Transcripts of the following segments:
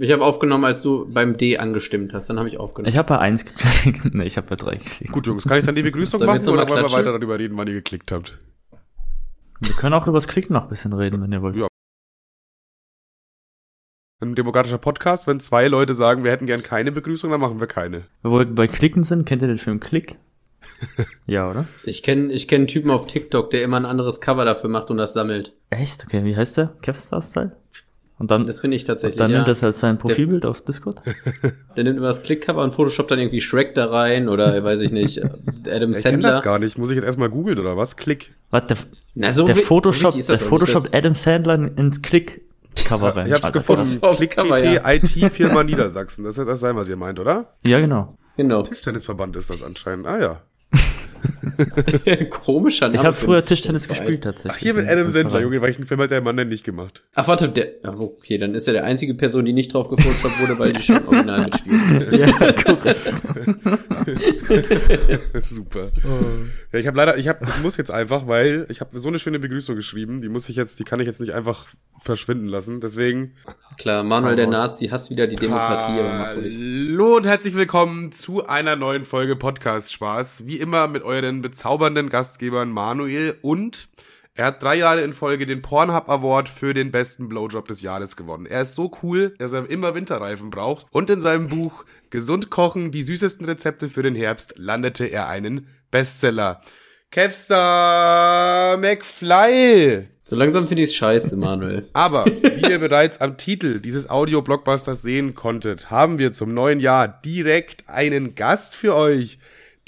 Ich habe aufgenommen, als du beim D angestimmt hast. Dann habe ich aufgenommen. Ich habe bei eins geklickt. nee, ich habe bei drei geklickt. Gut, Jungs, kann ich dann die Begrüßung machen oder wollen wir klatschen? weiter darüber reden, wann ihr geklickt habt? Wir können auch übers Klicken noch ein bisschen reden, wenn ihr wollt. Ja. Ein demokratischer Podcast, wenn zwei Leute sagen, wir hätten gern keine Begrüßung, dann machen wir keine. Wo wir bei Klicken sind, kennt ihr den Film Klick? ja, oder? Ich kenne ich kenn einen Typen auf TikTok, der immer ein anderes Cover dafür macht und das sammelt. Echt? Okay, wie heißt der? Kevstar-Style? Und dann, Das finde ich und tatsächlich. dann ja. nimmt das als sein Profilbild auf Discord? Der nimmt immer das Klickcover und Photoshop dann irgendwie Shrek da rein oder weiß ich nicht, Adam Ich kenne Sandler. das gar nicht. Muss ich jetzt erstmal googeln oder was? Klick. Was, der, Na, so der so Photoshop, ist der Photoshop nicht, Adam Sandler ins Klick-Cover rein. Ich hab's gefunden. Klick Cover, TT ja. IT Firma Niedersachsen. Das wird das sein, was ihr meint, oder? Ja, genau. Genau. Tischtennisverband ist das anscheinend. Ah ja. Komischer Name. Ich habe früher einen Tischtennis gespielt tatsächlich. Ach, hier mit Adam Sandler, Junge, welchen Film hat der Mann denn nicht gemacht? Ach, warte, der. Ach, okay, dann ist er der einzige Person, die nicht drauf gefotoshoppt wurde, weil die schon original mitspielt. Ja, korrekt. Super. Ja, ich habe leider, ich habe, ich muss jetzt einfach, weil ich habe so eine schöne Begrüßung geschrieben, die muss ich jetzt, die kann ich jetzt nicht einfach verschwinden lassen. Deswegen Klar, Manuel der. Nazi hasst wieder die Demokratie. Hallo und herzlich willkommen zu einer neuen Folge Podcast Spaß. Wie immer mit euren bezaubernden Gastgebern Manuel und er hat drei Jahre in Folge den Pornhub Award für den besten Blowjob des Jahres gewonnen. Er ist so cool, dass er immer Winterreifen braucht und in seinem Buch Gesund kochen, die süßesten Rezepte für den Herbst landete er einen Bestseller. Kevstar McFly. So langsam finde ich es scheiße, Manuel. Aber wie ihr bereits am Titel dieses Audio-Blockbusters sehen konntet, haben wir zum neuen Jahr direkt einen Gast für euch.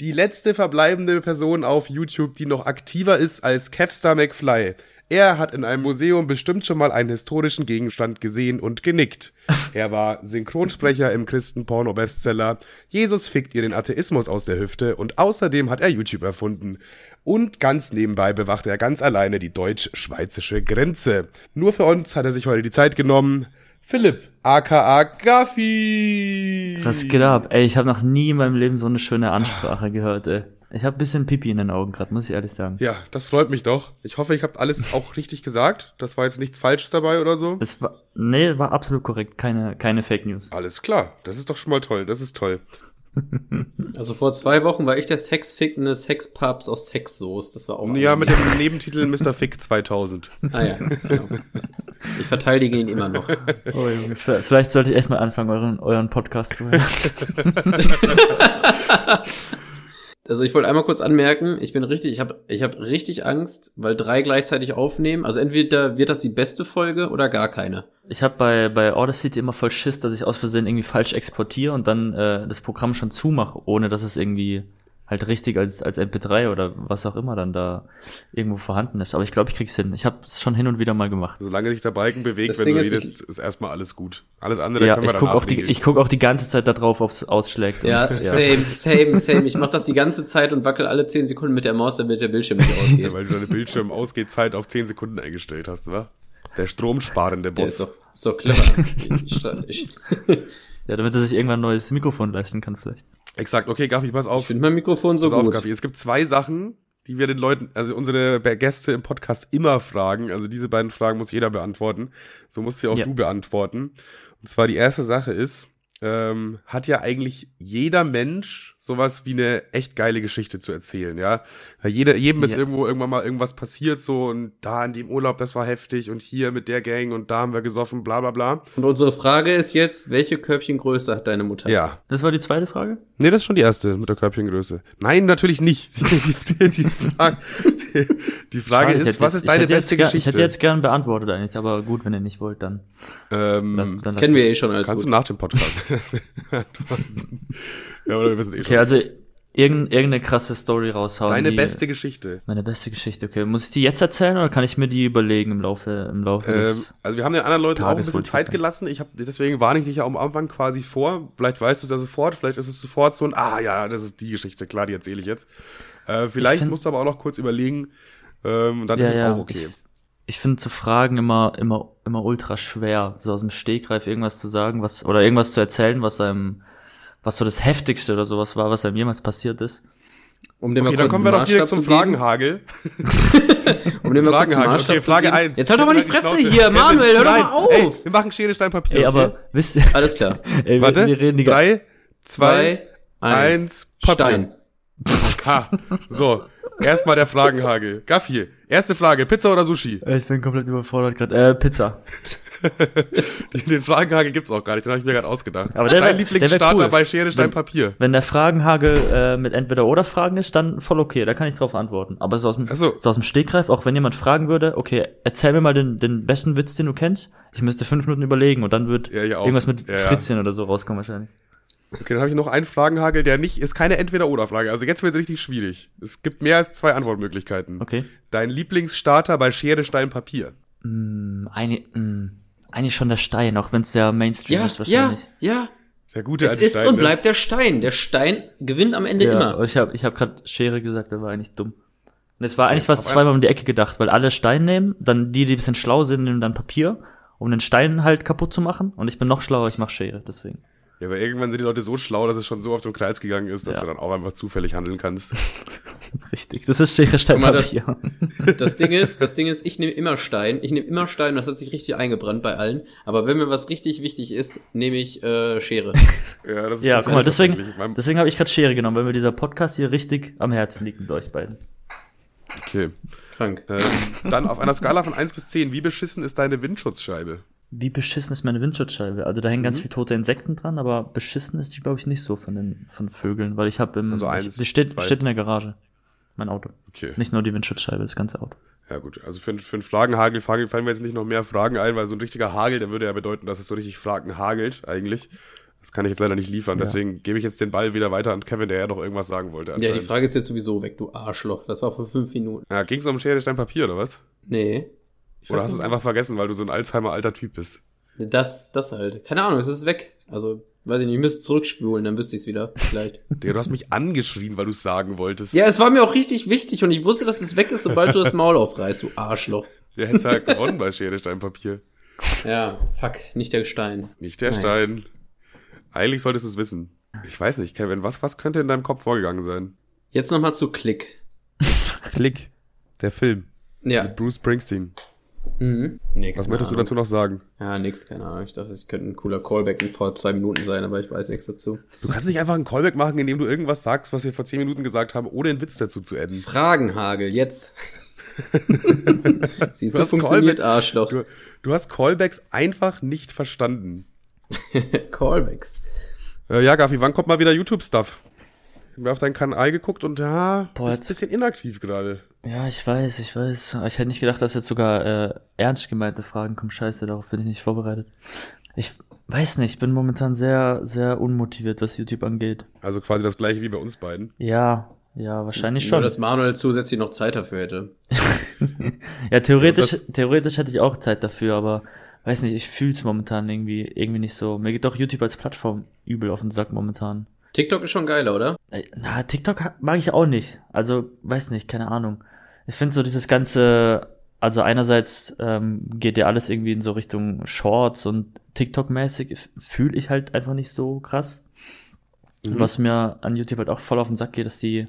Die letzte verbleibende Person auf YouTube, die noch aktiver ist als Kevstar McFly. Er hat in einem Museum bestimmt schon mal einen historischen Gegenstand gesehen und genickt. Er war Synchronsprecher im Christen-Porno-Bestseller Jesus fickt ihr den Atheismus aus der Hüfte und außerdem hat er YouTube erfunden. Und ganz nebenbei bewacht er ganz alleine die deutsch-schweizische Grenze. Nur für uns hat er sich heute die Zeit genommen. Philipp, aka Gaffi. Was geht ab? Ey, ich habe noch nie in meinem Leben so eine schöne Ansprache gehört, ey. Ich habe bisschen Pipi in den Augen gerade, muss ich ehrlich sagen. Ja, das freut mich doch. Ich hoffe, ich habe alles auch richtig gesagt. Das war jetzt nichts Falsches dabei oder so. Es war, nee, war absolut korrekt. Keine, keine Fake News. Alles klar. Das ist doch schon mal toll. Das ist toll. Also vor zwei Wochen war ich der Sexfickende Sexpapst aus Sexsoße. Das war auch. Ja, mit dem Nebentitel Mr. Fick 2000. Ah ja, genau. Ich verteidige ihn immer noch. Oh, Junge, vielleicht sollte ich erstmal anfangen, euren, euren Podcast zu hören. Also ich wollte einmal kurz anmerken, ich bin richtig, ich habe ich hab richtig Angst, weil drei gleichzeitig aufnehmen. Also entweder wird das die beste Folge oder gar keine. Ich habe bei, bei Audacity immer voll Schiss, dass ich aus Versehen irgendwie falsch exportiere und dann äh, das Programm schon zumache, ohne dass es irgendwie halt richtig als, als MP3 oder was auch immer dann da irgendwo vorhanden ist. Aber ich glaube, ich krieg's hin. Ich habe es schon hin und wieder mal gemacht. Solange sich der Balken bewegt, Das wenn Ding du ist, redest, ist erstmal alles gut. Alles andere Ja, können wir ich guck auch die, ich guck auch die ganze Zeit da drauf, ob's ausschlägt. Ja, Und, same, same, same. Ich mache das die ganze Zeit und wackel alle 10 Sekunden mit der Maus, damit der Bildschirm nicht Ja, ausgeht. weil du deine Bildschirm-Ausgehzeit auf 10 Sekunden eingestellt hast, wa? Der stromsparende Der ist Boss. doch, ist doch clever. Ja, damit er sich irgendwann ein neues Mikrofon leisten kann vielleicht. Exakt, okay, Gaffi, pass ich auf. finde mein Mikrofon so Pass auf, gut. Gaffi. Es gibt zwei Sachen, die wir den Leuten, also unsere Gäste im Podcast immer fragen. Also diese beiden Fragen muss jeder beantworten. So musst sie auch Ja. du beantworten. Und zwar die erste Sache ist, ähm, hat ja eigentlich jeder Mensch sowas wie eine echt geile Geschichte zu erzählen, ja. Weil jeder, jedem ist Ja. irgendwo irgendwann mal irgendwas passiert, so und da in dem Urlaub, das war heftig und hier mit der Gang und da haben wir gesoffen, bla bla bla. Und unsere Frage ist jetzt, welche Körbchengröße hat deine Mutter? Ja. Das war die zweite Frage? Nee, das ist schon die erste mit der Körbchengröße. Nein, natürlich nicht. die, die, Frage, die, die Frage Schade, ist, was jetzt- ist deine beste Geschichte? Ich hätte jetzt gern beantwortet eigentlich, aber gut, wenn ihr nicht wollt, dann. ähm, lass- dann Kennen wir eh schon alles kannst gut. du nach dem Podcast. ja, oder wir wissen es eh Okay, schon. also irgend, irgendeine krasse Story raushauen. Deine die- beste Geschichte. Meine beste Geschichte, okay. Muss ich die jetzt erzählen oder kann ich mir die überlegen im Laufe, im Laufe Ähm, des. also wir haben den anderen Leuten auch ein Tages bisschen Zeit schaffen. gelassen. Ich habe deswegen warne ich dich ja am Anfang quasi vor. Vielleicht weißt du es ja sofort, vielleicht ist es sofort so ein Ah ja, das ist die Geschichte, klar, die erzähle ich jetzt. Äh, vielleicht find- musst du aber auch noch kurz überlegen. Ähm, und dann Ja, ist es ja. auch okay. Ich, ich finde zu Fragen immer, immer, immer ultra schwer, so aus dem Stegreif irgendwas zu sagen, was, oder irgendwas zu erzählen, was einem, was so das Heftigste oder sowas war, was einem jemals passiert ist. Um dem Okay, mal dann kommen wir doch direkt zum. Fragenhagel. Um dem mal Fragenhagel. Okay, Frage geben. 1. Jetzt halt doch mal die Fresse hier, Kevin, Manuel, hör doch mal auf. Ey, wir machen Schere, Stein, Papier. Ey, okay? aber wisst ihr, Alles klar. ey, wir, Warte, wir reden die ganze drei, zwei, Zwei, eins, Papier. Stein. Ha. So, erstmal der Fragenhagel. Gaffi, erste Frage, Pizza oder Sushi? Ich bin komplett überfordert gerade. Äh, Pizza. Den Fragenhagel gibt's auch gar nicht, den habe ich mir gerade ausgedacht. Aber der Dein Lieblingsstarter cool. bei Schere, Stein, Wenn- Papier. Wenn der Fragenhagel äh, mit entweder oder Fragen ist, dann voll okay, da kann ich drauf antworten. Aber so aus dem, Ach so. aus dem Stegreif, auch wenn jemand fragen würde, okay, erzähl mir mal den, den besten Witz, den du kennst. Ich müsste fünf Minuten überlegen und dann wird Ja, irgendwas mit Ja, ja. Fritzchen oder so rauskommen wahrscheinlich. Okay, dann habe ich noch einen Fragenhagel, der nicht, ist keine Entweder-Oder-Frage. Also jetzt wird es richtig schwierig. Es gibt mehr als zwei Antwortmöglichkeiten. Okay. Dein Lieblingsstarter bei Schere, Stein, Papier. Hm, eine, hm, eigentlich schon der Stein, auch wenn es der Mainstream Ja, ist ja, wahrscheinlich. ja. Der gute Es alte ist Stein, und ne? bleibt der Stein. Der Stein gewinnt am Ende Ja, immer. ich habe ich hab gerade Schere gesagt, der war eigentlich dumm. Und es war eigentlich fast zweimal um die Ecke gedacht, weil alle Stein nehmen, dann die, die ein bisschen schlau sind, nehmen dann Papier, um den Stein halt kaputt zu machen. Und ich bin noch schlauer, ich mache Schere, deswegen. Ja, aber irgendwann sind die Leute so schlau, dass es schon so auf den Kreis gegangen ist, dass Ja. du dann auch einfach zufällig handeln kannst. Richtig, das ist Schere, Stein, Guck mal, das- Papier. Das Ding ist, das Ding ist, ich nehme immer Stein. Ich nehme immer Stein, das hat sich richtig eingebrannt bei allen. Aber wenn mir was richtig wichtig ist, nehme ich äh, Schere. Ja, das ist Ja, guck mal, deswegen, deswegen habe ich gerade Schere genommen, weil mir dieser Podcast hier richtig am Herzen liegt mit euch beiden. Okay. Krank. Ähm, dann auf einer Skala von 1 bis 10, wie beschissen ist deine Windschutzscheibe? Wie beschissen ist meine Windschutzscheibe? Also da hängen Mhm. ganz viele tote Insekten dran, aber beschissen ist die, glaube ich, nicht so von den von Vögeln, weil ich habe im Also ich, eins, die steht, zwei. steht in der Garage. Mein Auto. Okay. Nicht nur die Windschutzscheibe, das ganze Auto. Ja gut, also für, für einen Fragenhagel fallen fallen mir jetzt nicht noch mehr Fragen ein, weil so ein richtiger Hagel, der würde ja bedeuten, dass es so richtig Fragen hagelt eigentlich. Das kann ich jetzt leider nicht liefern, Ja. deswegen gebe ich jetzt den Ball wieder weiter an Kevin, der ja noch irgendwas sagen wollte. Ja, die. Frage ist jetzt sowieso weg, du Arschloch. Das war vor fünf Minuten. Ja, ging es um Schere, Stein, Papier oder was? Nee. Oder hast du es einfach vergessen, weil du so ein Alzheimer-alter Typ bist? Das, das halt. Keine Ahnung, es ist weg. Also, weiß ich nicht, ich müsste zurückspulen, dann wüsste ich es wieder. Vielleicht. Digga, du hast mich angeschrien, weil du es sagen wolltest. ja, es war mir auch richtig wichtig und ich wusste, dass es weg ist, sobald du das Maul aufreißt, du Arschloch. Der hätte halt gewonnen bei Schere, Stein, Papier. Ja, fuck, nicht der Stein. Nicht der Nein. Stein. Eigentlich solltest du es wissen. Ich weiß nicht, Kevin, was, was könnte in deinem Kopf vorgegangen sein? Jetzt nochmal zu Klick. Klick. Der Film. Ja. Mit Bruce Springsteen. Mhm. Nee, Was möchtest du Ahnung. dazu noch sagen? Ja, nix, keine Ahnung. Ich dachte, es könnte ein cooler Callback in vor zwei Minuten sein, aber ich weiß nichts dazu. Du kannst nicht einfach einen Callback machen, indem du irgendwas sagst, was wir vor zehn Minuten gesagt haben, ohne einen Witz dazu zu adden. Fragenhagel, jetzt. Siehst Du du, hast funktioniert Callback- Arschloch. Du, du hast Callbacks einfach nicht verstanden. Callbacks. Äh, ja, Gafi, wann kommt mal wieder YouTube-Stuff? Ich habe auf deinen Kanal geguckt und ja, Boah, bist ein bisschen inaktiv gerade. Ja, ich weiß, ich weiß. Ich hätte nicht gedacht, dass jetzt sogar äh, ernst gemeinte Fragen kommen. Scheiße, darauf bin ich nicht vorbereitet. Ich weiß nicht, ich bin momentan sehr, sehr unmotiviert, was YouTube angeht. Also quasi das gleiche wie bei uns beiden. Ja, ja, wahrscheinlich Nur, schon. dass Manuel zusätzlich noch Zeit dafür hätte. Ja, theoretisch, Ja, das- theoretisch hätte ich auch Zeit dafür, aber weiß nicht, ich fühl's momentan irgendwie, irgendwie nicht so. Mir geht doch YouTube als Plattform übel auf den Sack momentan. TikTok ist schon geiler, oder? Ey, Na, TikTok mag ich auch nicht. Also, weiß nicht, keine Ahnung. Ich finde so dieses ganze, also einerseits ähm, geht ja alles irgendwie in so Richtung Shorts und TikTok-mäßig, fühle ich halt einfach nicht so krass. Mhm. Was mir an YouTube halt auch voll auf den Sack geht, dass die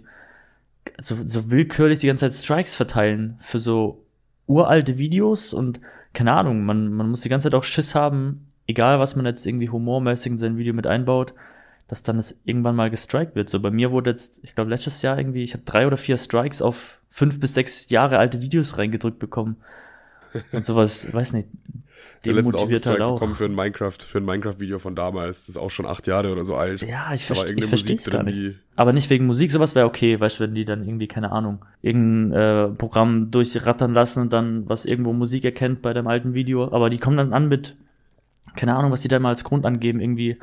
so, so willkürlich die ganze Zeit Strikes verteilen für so uralte Videos und keine Ahnung, man, man muss die ganze Zeit auch Schiss haben, egal was man jetzt irgendwie humormäßig in sein Video mit einbaut, dass dann es irgendwann mal gestrikt wird. So bei mir wurde jetzt, ich glaube letztes Jahr irgendwie, ich habe drei oder vier Strikes auf fünf bis sechs Jahre alte Videos reingedrückt bekommen. Und sowas, weiß nicht, Der letzte auch einen demotiviert halt auch. bekommen für ein Minecraft, für ein Minecraft-Video von damals. Das ist auch schon acht Jahre oder so alt. Ja, ich, ich verstehe es Musik gar drin, nicht. die Aber nicht wegen Musik, sowas wäre okay, weißt du, wenn die dann irgendwie, keine Ahnung, irgendein äh, Programm durchrattern lassen und dann was irgendwo Musik erkennt bei dem alten Video, aber die kommen dann an mit, keine Ahnung, was die da mal als Grund angeben, irgendwie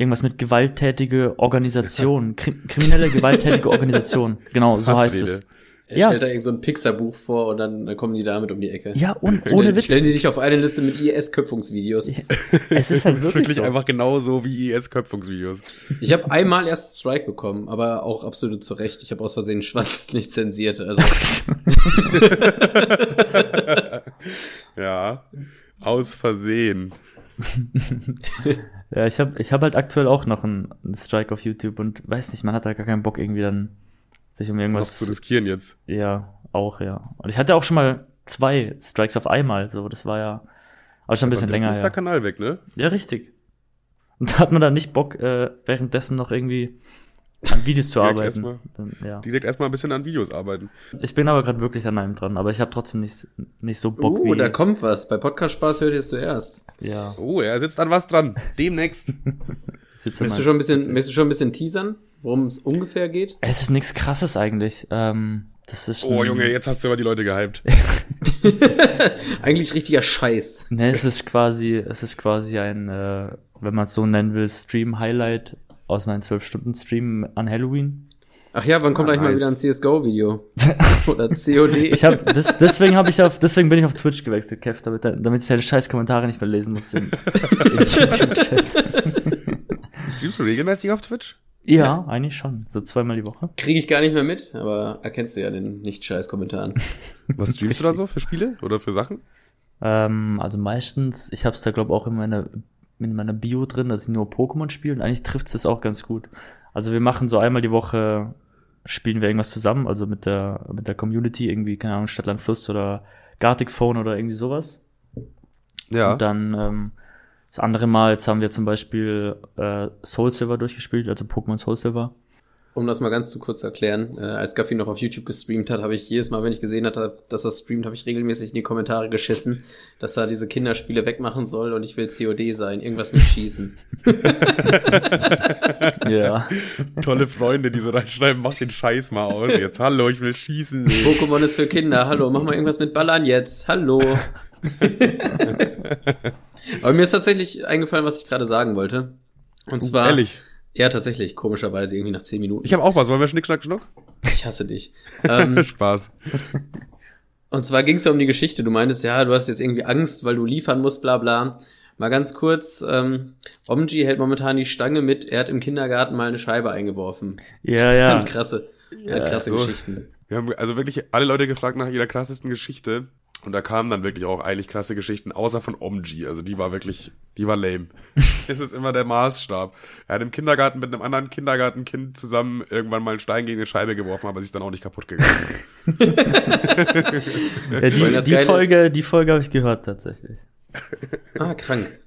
irgendwas mit gewalttätige Organisation, krim kriminelle gewalttätige Organisation, genau, so heißt es. Er Ja. stellt da irgend so ein Pixar-Buch vor und dann kommen die damit um die Ecke. Ja, und ohne Stellen- Witz, Stellen die dich auf eine Liste mit IS-Köpfungsvideos. es ist halt Das ist wirklich wirklich so. einfach genauso wie IS-Köpfungsvideos. Ich habe einmal erst Strike bekommen, aber auch absolut zu Recht. Ich habe aus Versehen Schwanz nicht zensiert. Also Ja, aus Versehen. Ja, ich habe ich hab halt aktuell auch noch einen, einen Strike auf YouTube und weiß nicht, man hat da gar keinen Bock irgendwie dann sich um Was irgendwas. zu riskieren jetzt. Ja, auch, ja. Und ich hatte auch schon mal zwei Strikes auf einmal, so, das war ja, aber schon ein bisschen länger ist der her. Kanal weg, ne? Ja, richtig. Und da hat man dann nicht Bock, äh, währenddessen noch irgendwie an Videos zu Direkt arbeiten. erstmal. Dann, ja. Direkt erstmal ein bisschen an Videos arbeiten. Ich bin aber gerade wirklich an einem dran, aber ich habe trotzdem nicht, nicht so Bock Uh, wie. da kommt was. Bei Podcast Spaß hört ihr es zuerst. ja, Oh, er sitzt an was dran. Demnächst. Möchtest du schon ein bisschen, möchtest du schon ein bisschen teasern, worum es ungefähr geht? Es ist nichts krasses eigentlich. Ähm, das ist Oh, Junge, jetzt hast du aber die Leute gehypt. Eigentlich richtiger Scheiß. Ne, es ist quasi, es ist quasi ein, äh, wenn man es so nennen will, Stream-Highlight aus meinem 12-Stunden-Stream an Halloween. Ach ja, wann kommt Ah, gleich mal nice. wieder ein CSGO-Video? Oder COD? Ich habe das, deswegen habe ich auf, deswegen bin ich auf Twitch gewechselt, Kev, damit, damit ich deine scheiß Kommentare nicht mehr lesen muss im, im YouTube-Chat. Streamst du regelmäßig auf Twitch? Ja, eigentlich schon. So zweimal die Woche. Kriege ich gar nicht mehr mit, aber erkennst du ja den Nicht-Scheiß-Kommentaren. Was streamst du da so für Spiele oder für Sachen? Ähm, also meistens, ich habe es da glaube auch in meiner, in meiner Bio drin, dass ich nur Pokémon spiele und eigentlich trifft es auch ganz gut. Also wir machen so einmal die Woche, spielen wir irgendwas zusammen, also mit der, mit der Community, irgendwie, keine Ahnung, Stadtland Fluss oder Gartic Phone oder irgendwie sowas. Ja. Und dann ähm, das andere Mal, jetzt haben wir zum Beispiel äh, Soul Silver durchgespielt, also Pokémon Soul Silver. Um das mal ganz zu kurz zu erklären, äh, als Gaffi noch auf YouTube gestreamt hat, habe ich jedes Mal, wenn ich gesehen hatte, dass er streamt, habe ich regelmäßig in die Kommentare geschissen, dass er diese Kinderspiele wegmachen soll und ich will COD sein, irgendwas mit Schießen. Ja. Tolle Freunde, die so reinschreiben, mach den Scheiß mal aus. Jetzt, hallo, ich will schießen. Pokémon ist für Kinder, hallo, mach mal irgendwas mit Ballern jetzt, hallo. Aber mir ist tatsächlich eingefallen, was ich gerade sagen wollte. Und zwar, Ehrlich. Ja tatsächlich, komischerweise irgendwie nach zehn Minuten. Ich habe auch was. Wollen wir Schnick, Schnack, Schnuck? Ich hasse dich. Ähm, Spaß. Und zwar ging es ja um die Geschichte. Du meintest, ja, du hast jetzt irgendwie Angst, weil du liefern musst, bla bla. Mal ganz kurz, ähm, Omji hält momentan die Stange mit, er hat im Kindergarten mal eine Scheibe eingeworfen. Ja, Ja. Krasse, ja, krasse so. Geschichten. Wir haben also wirklich alle Leute gefragt nach ihrer krassesten Geschichte. Und da kamen dann wirklich auch eigentlich krasse Geschichten, außer von Omji. Also die war wirklich, die war lame. das ist immer der Maßstab. Er hat im Kindergarten mit einem anderen Kindergartenkind zusammen irgendwann mal einen Stein gegen eine Scheibe geworfen, aber sie ist dann auch nicht kaputt gegangen. ja die, die Geile ist- Folge, die Folge habe ich gehört tatsächlich. Ah, krank.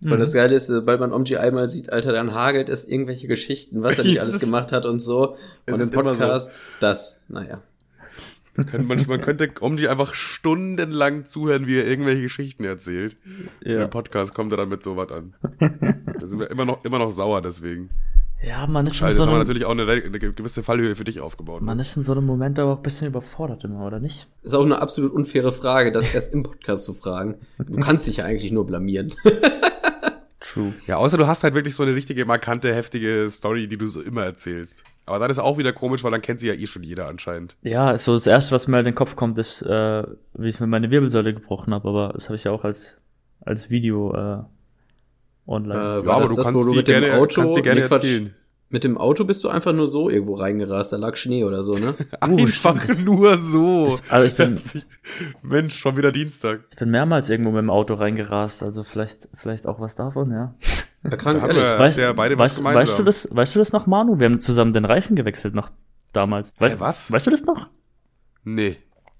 Weil das Geile ist, sobald man Omji einmal sieht, Alter, dann hagelt es irgendwelche Geschichten, was er nicht alles gemacht hat und so. es Und im ist immer so. Podcast, das, naja. Könnte man, man könnte Omji einfach stundenlang zuhören, wie er irgendwelche Geschichten erzählt. Und Ja. Im Podcast kommt er dann mit sowas an. Da sind wir immer noch, immer noch sauer deswegen. Ja, man ist in Scheiße, so jetzt haben wir einem, natürlich auch eine, eine gewisse Fallhöhe für dich aufgebaut. man Ne? ist in so einem Moment aber auch ein bisschen überfordert immer, oder nicht? Ist auch eine absolut unfaire Frage, das erst im Podcast zu fragen. Du kannst dich ja eigentlich nur blamieren. True. Ja, außer du hast halt wirklich so eine richtige, markante, heftige Story, die du so immer erzählst. Aber dann ist auch wieder komisch, weil dann kennt sie ja eh schon jeder anscheinend. Ja, so das erste, was mir halt in den Kopf kommt, ist, äh, wie ich mir meine Wirbelsäule gebrochen habe, aber das habe ich ja auch als, als Video äh, online. Äh, Ja, aber das du das, kannst wo du die mit dem gerne, Auto, kannst die gerne nee, Quatsch, erzählen. Mit dem Auto bist du einfach nur so irgendwo reingerast, da lag Schnee oder so, ne? Einfach stimmt, das- nur so. das- also ich bin, Mensch, schon wieder Dienstag. ich bin mehrmals irgendwo mit dem Auto reingerast, also vielleicht, vielleicht auch was davon, ja. Da krank, Da ehrlich. wir- Weißt, ja beide weißt, weißt du das, weißt du das noch, Manu? Wir haben zusammen den Reifen gewechselt noch damals. Hä, was? Weißt du das noch? Nee.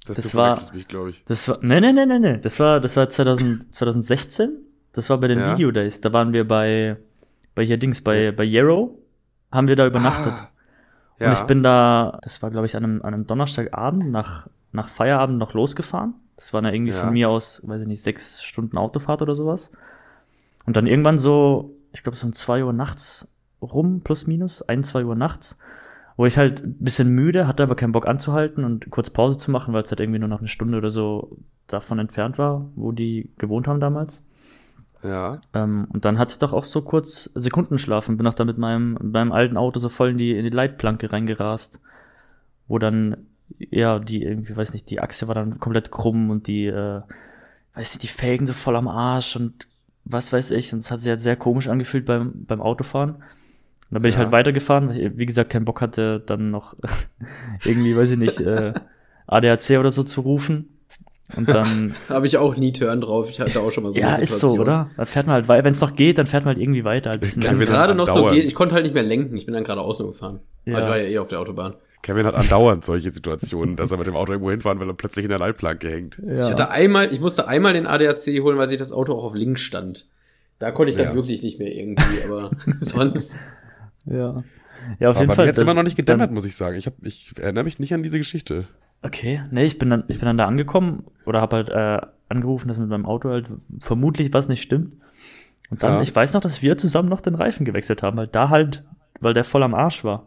Das, Das war- mich, glaube ich. Das war, nee, nee, nee, nee, nee. Das war, das war 2000, 2016. Das war bei den Ja. Video Days. Da waren wir bei, bei hier Dings, bei, bei Yarrow. Haben wir da übernachtet. Ah, Und ich bin da, das war glaube ich an einem, an einem Donnerstagabend nach, nach Feierabend noch losgefahren. Das waren ja irgendwie Ja. von mir aus, weiß ich nicht, sechs Stunden Autofahrt oder sowas. Und dann irgendwann so, ich glaube so um zwei Uhr nachts rum, plus minus, ein, zwei Uhr nachts, wo ich halt ein bisschen müde, hatte aber keinen Bock anzuhalten und kurz Pause zu machen, weil es halt irgendwie nur noch eine Stunde oder so davon entfernt war, wo die gewohnt haben damals. Ja. Ähm, und dann hatte ich doch auch so kurz Sekundenschlaf und bin auch da mit meinem, mit meinem alten Auto so voll in die, in die Leitplanke reingerast, wo dann, ja, die irgendwie, weiß nicht, die Achse war dann komplett krumm und die, äh, weiß nicht, die Felgen so voll am Arsch und was weiß ich. Und es hat sich halt sehr komisch angefühlt beim, beim Autofahren. Und dann bin ich Ja. halt weitergefahren, weil ich, wie gesagt, keinen Bock hatte, dann noch irgendwie, weiß ich nicht, äh, ADAC oder so zu rufen. Und dann Habe ich auch nie Turn drauf. Ich hatte auch schon mal so ja, eine ist Situation. so, oder? Dann fährt man halt weiter. Wenn es noch geht, dann fährt man halt irgendwie weiter. Halt bisschen Ja, langsamer. gerade noch so geht, ich konnte halt nicht mehr lenken. Ich bin dann gerade außen gefahren. Aber Ja. ich war ja eh auf der Autobahn. Kevin hat andauernd solche Situationen, dass er mit dem Auto irgendwo hinfahren will und plötzlich in der Leitplanke hängt. Ja. Ich hatte einmal, ich musste einmal den ADAC holen, weil sich das Auto auch auf links stand. Da konnte ich dann Ja. wirklich nicht mehr irgendwie, aber sonst. ja. Ja, auf Aber jeden Fall. mir das- immer noch nicht gedämmert, dann- muss ich sagen. Ich, hab, ich erinnere mich nicht an diese Geschichte. Okay, nee, ich bin dann, ich bin dann da angekommen oder habe halt äh, angerufen, dass mit meinem Auto halt vermutlich was nicht stimmt. Und dann, Ja. ich weiß noch, dass wir zusammen noch den Reifen gewechselt haben, weil da halt, weil der voll am Arsch war.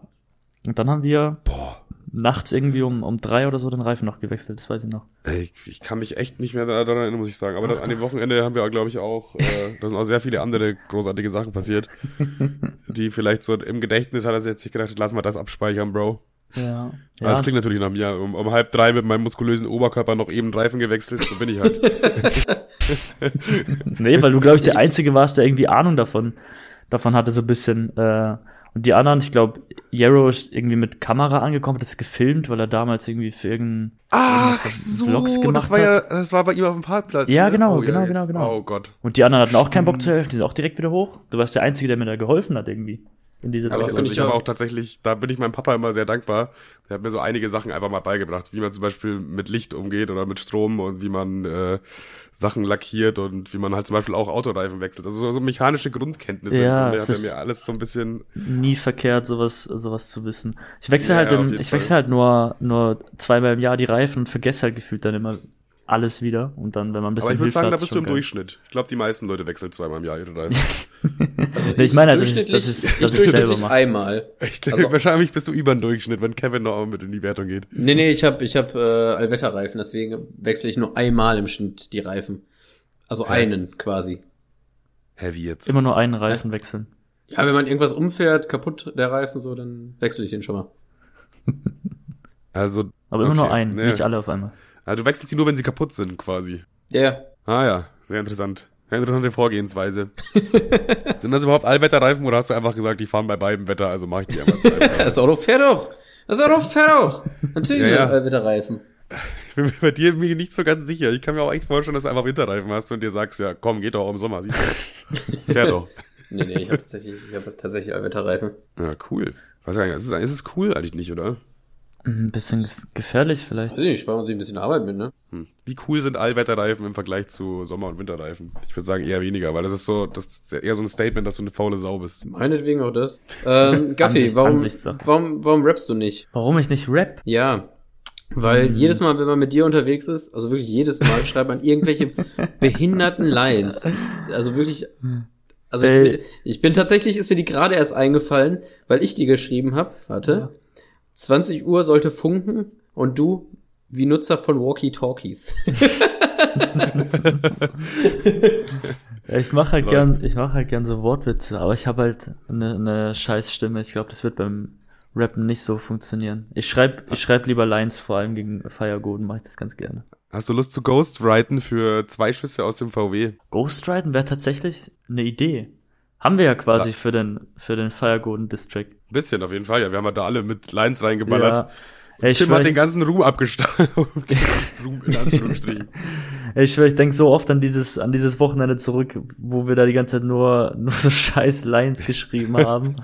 Und dann haben wir Boah. nachts irgendwie um, um drei oder so den Reifen noch gewechselt, das weiß ich noch. Ey, Ich, ich kann mich echt nicht mehr daran erinnern, muss ich sagen. Aber Ach, das, an dem. Wochenende haben wir, glaube ich, auch, äh, da sind auch sehr viele andere großartige Sachen passiert, die vielleicht so im Gedächtnis hat er sich jetzt nicht gedacht, lass mal das abspeichern, Bro. Ja. Ja. ja. Das klingt natürlich nach mir. Um, um halb drei mit meinem muskulösen Oberkörper noch eben Reifen gewechselt, so bin ich halt. Nee, weil du, glaube ich, der Einzige warst, der irgendwie Ahnung davon, davon hatte, so ein bisschen. Äh, und die anderen, ich glaube, Yarrow ist irgendwie mit Kamera angekommen, hat das gefilmt, weil er damals irgendwie für irgendeinen Ach so, Vlogs gemacht das war ja, hat. das war bei ihm auf dem Parkplatz. Ja, ne? genau, oh, genau, jetzt- genau, genau. Oh Gott. Und die anderen hatten auch keinen Bock zu helfen, die sind auch direkt wieder hoch. Du warst der Einzige, der mir da geholfen hat irgendwie. In dieser Aber Aber Zeit. ich, finde also ich habe auch- tatsächlich, da bin ich meinem Papa immer sehr dankbar. Der hat mir so einige Sachen einfach mal beigebracht, wie man zum Beispiel mit Licht umgeht oder mit Strom und wie man äh, Sachen lackiert und wie man halt zum Beispiel auch Autoreifen wechselt. Also so, so mechanische Grundkenntnisse. Ja, und der es hat er ist- mir alles so ein bisschen. Nie verkehrt, sowas, sowas zu wissen. Ich wechsle Ja, halt, im, ich wechsle halt nur, nur zweimal im Jahr die Reifen und vergesse halt gefühlt dann immer alles wieder. Und dann, wenn man ein bisschen Aber ich würde sagen, hat, da ist bist du im geil. Durchschnitt. Ich glaube, die meisten Leute wechseln zweimal im Jahr ihre Reifen. Also Nee, ich meine halt, das ist- durchschnittlich- das ist- ich das ist selber durchschnittlich machen. einmal. Ich Also- wahrscheinlich bist du über den Durchschnitt, wenn Kevin noch mit in die Wertung geht. Nee, nee, ich habe ich hab, äh, Allwetterreifen, deswegen wechsle ich nur einmal im Schnitt die Reifen. Also Hä? einen quasi. Heavy jetzt. Immer nur einen Reifen wechseln. Ja, wenn man irgendwas umfährt, kaputt der Reifen so, dann wechsle ich den schon mal. Also, Aber immer Okay, nur einen, nee. nicht alle auf einmal. Also du wechselst die nur, wenn sie kaputt sind, quasi. Ja, ja. Ah ja, sehr interessant. Sehr interessante Vorgehensweise. Sind das überhaupt Allwetterreifen oder hast du einfach gesagt, die fahren bei beidem Wetter, also mache ich die einmal zwei. Das Auto fährt doch. Das Auto fährt doch. Natürlich Ja, ja, ja. ja. Allwetterreifen. ich bin mir bei dir mir nicht so ganz sicher. Ich kann mir auch echt vorstellen, dass du einfach Winterreifen hast und dir sagst, ja komm, geht doch auch im Sommer, siehst du. Fährt doch. Nee, nee, ich habe tatsächlich, ich hab tatsächlich Allwetterreifen. Ja, cool. Weiß gar nicht, ist es, ist es cool eigentlich nicht, oder? Ein bisschen gef- gefährlich vielleicht. Weiß ich nicht, sparen wir sich ein bisschen Arbeit mit, ne? Hm. Wie cool sind Allwetterreifen im Vergleich zu Sommer- und Winterreifen? Ich würde sagen eher weniger, weil das ist so, das ist eher so ein Statement, dass du eine faule Sau bist. Meinetwegen auch das. Ähm, Gaffi, Ansicht- warum, warum, warum rappst du nicht? Warum ich nicht rap? Ja. Weil Hm. jedes Mal, wenn man mit dir unterwegs ist, also wirklich jedes Mal, schreibt man irgendwelche behinderten Lines. Also wirklich, also ich, ich bin tatsächlich, ist mir die gerade erst eingefallen, weil ich die geschrieben habe. Warte. 20 Uhr sollte funken und du wie Nutzer von Walkie-Talkies. Ja, ich mache halt gern, ich mache halt gern so Wortwitze, aber ich habe halt eine, eine scheiß Stimme. Ich glaube, das wird beim Rappen nicht so funktionieren. Ich schreib, ich schreib lieber Lines, vor allem gegen Firegoden mache ich das ganz gerne. Hast du Lust zu Ghostwriten für zwei Schüsse aus dem VW? Ghostwriten wäre tatsächlich eine Idee. Haben wir ja quasi für den, für den Firegoden District. Ein bisschen auf jeden Fall, ja. Wir haben halt da alle mit Lines reingeballert. Ja. Ich Tim schwör, hat den ganzen Ruhm abgestaubt. Ruhm in Anführungsstrichen. ich, schwör, ich denk so oft an dieses, an dieses Wochenende zurück, wo wir da die ganze Zeit nur, nur so scheiß Lines geschrieben haben.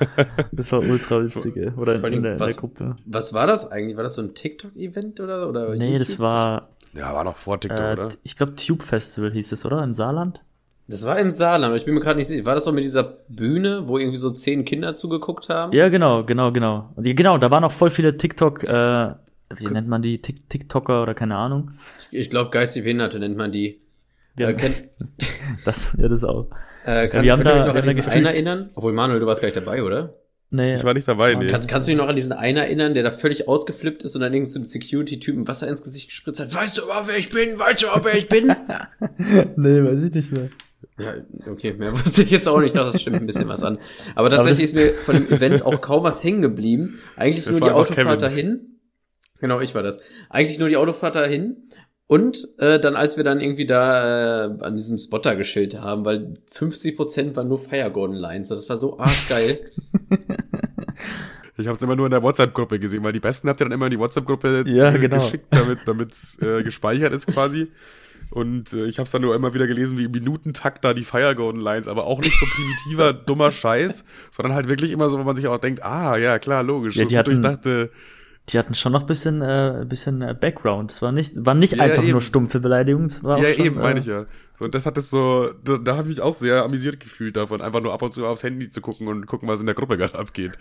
Das war ultra witzig, ey. Oder allem, in, der, in der was- Gruppe. Was war das eigentlich? War das so ein TikTok-Event oder? oder Nee, das YouTube? war, Ja, war noch vor TikTok, äh, oder? ich glaube Tube Festival hieß es, oder? Im Saarland? Das war im Saarland, aber ich bin mir gerade nicht sicher. War das doch mit dieser Bühne, wo irgendwie so zehn Kinder zugeguckt haben? Ja, genau, genau, genau. Und die, genau, da waren auch voll viele TikTok, äh, wie nennt man die? Tik TikToker oder keine Ahnung. Ich glaube, geistig Behinderte nennt man die. Wir äh, haben, das, ja, das auch. äh, kann, wir haben da- noch wir an diesen einen erinnern? Obwohl, Manuel, du warst gar nicht dabei, oder? Nee, Ich war nicht dabei, nee. Kannst, kannst du dich noch an diesen einen erinnern, der da völlig ausgeflippt ist und dann irgendwie so einem Security-Typen Wasser ins Gesicht gespritzt hat? Weißt du überhaupt, wer ich bin? Weißt du überhaupt, wer ich bin? nee, weiß ich nicht mehr. Ja, okay, mehr wusste ich jetzt auch nicht, ich dachte, das stimmt ein bisschen was an. Aber tatsächlich ist mir von dem Event auch kaum was hängen geblieben. Eigentlich Das nur die Autofahrt Kevin. dahin. Genau, ich war das. Eigentlich nur die Autofahrt dahin. Und äh, dann, als wir dann irgendwie da äh, an diesem Spotter geschillt haben, weil 50% waren nur Fire Gordon Lines. Das war so arschgeil. Ich habe es immer nur in der WhatsApp-Gruppe gesehen, weil die besten habt ihr dann immer in die WhatsApp-Gruppe Ja, äh, genau. geschickt, damit damit's äh, gespeichert ist quasi. Und äh, ich habe es dann nur immer wieder gelesen, wie im Minutentakt da die Fire Golden Lines, aber auch nicht so primitiver, dummer Scheiß, sondern halt wirklich immer so, wo man sich auch denkt, ah, ja, klar, logisch. Ja, die hatten- durchdachte die hatten schon noch ein bisschen, äh, bisschen äh, Background. Es war nicht, war nicht Ja, einfach eben. nur stumpfe Beleidigung. Es war Ja, auch schon, eben, meine äh, ich ja. So, und das hat es so, da, da habe ich mich auch sehr amüsiert gefühlt davon, einfach nur ab und zu aufs Handy zu gucken und gucken, was in der Gruppe gerade abgeht.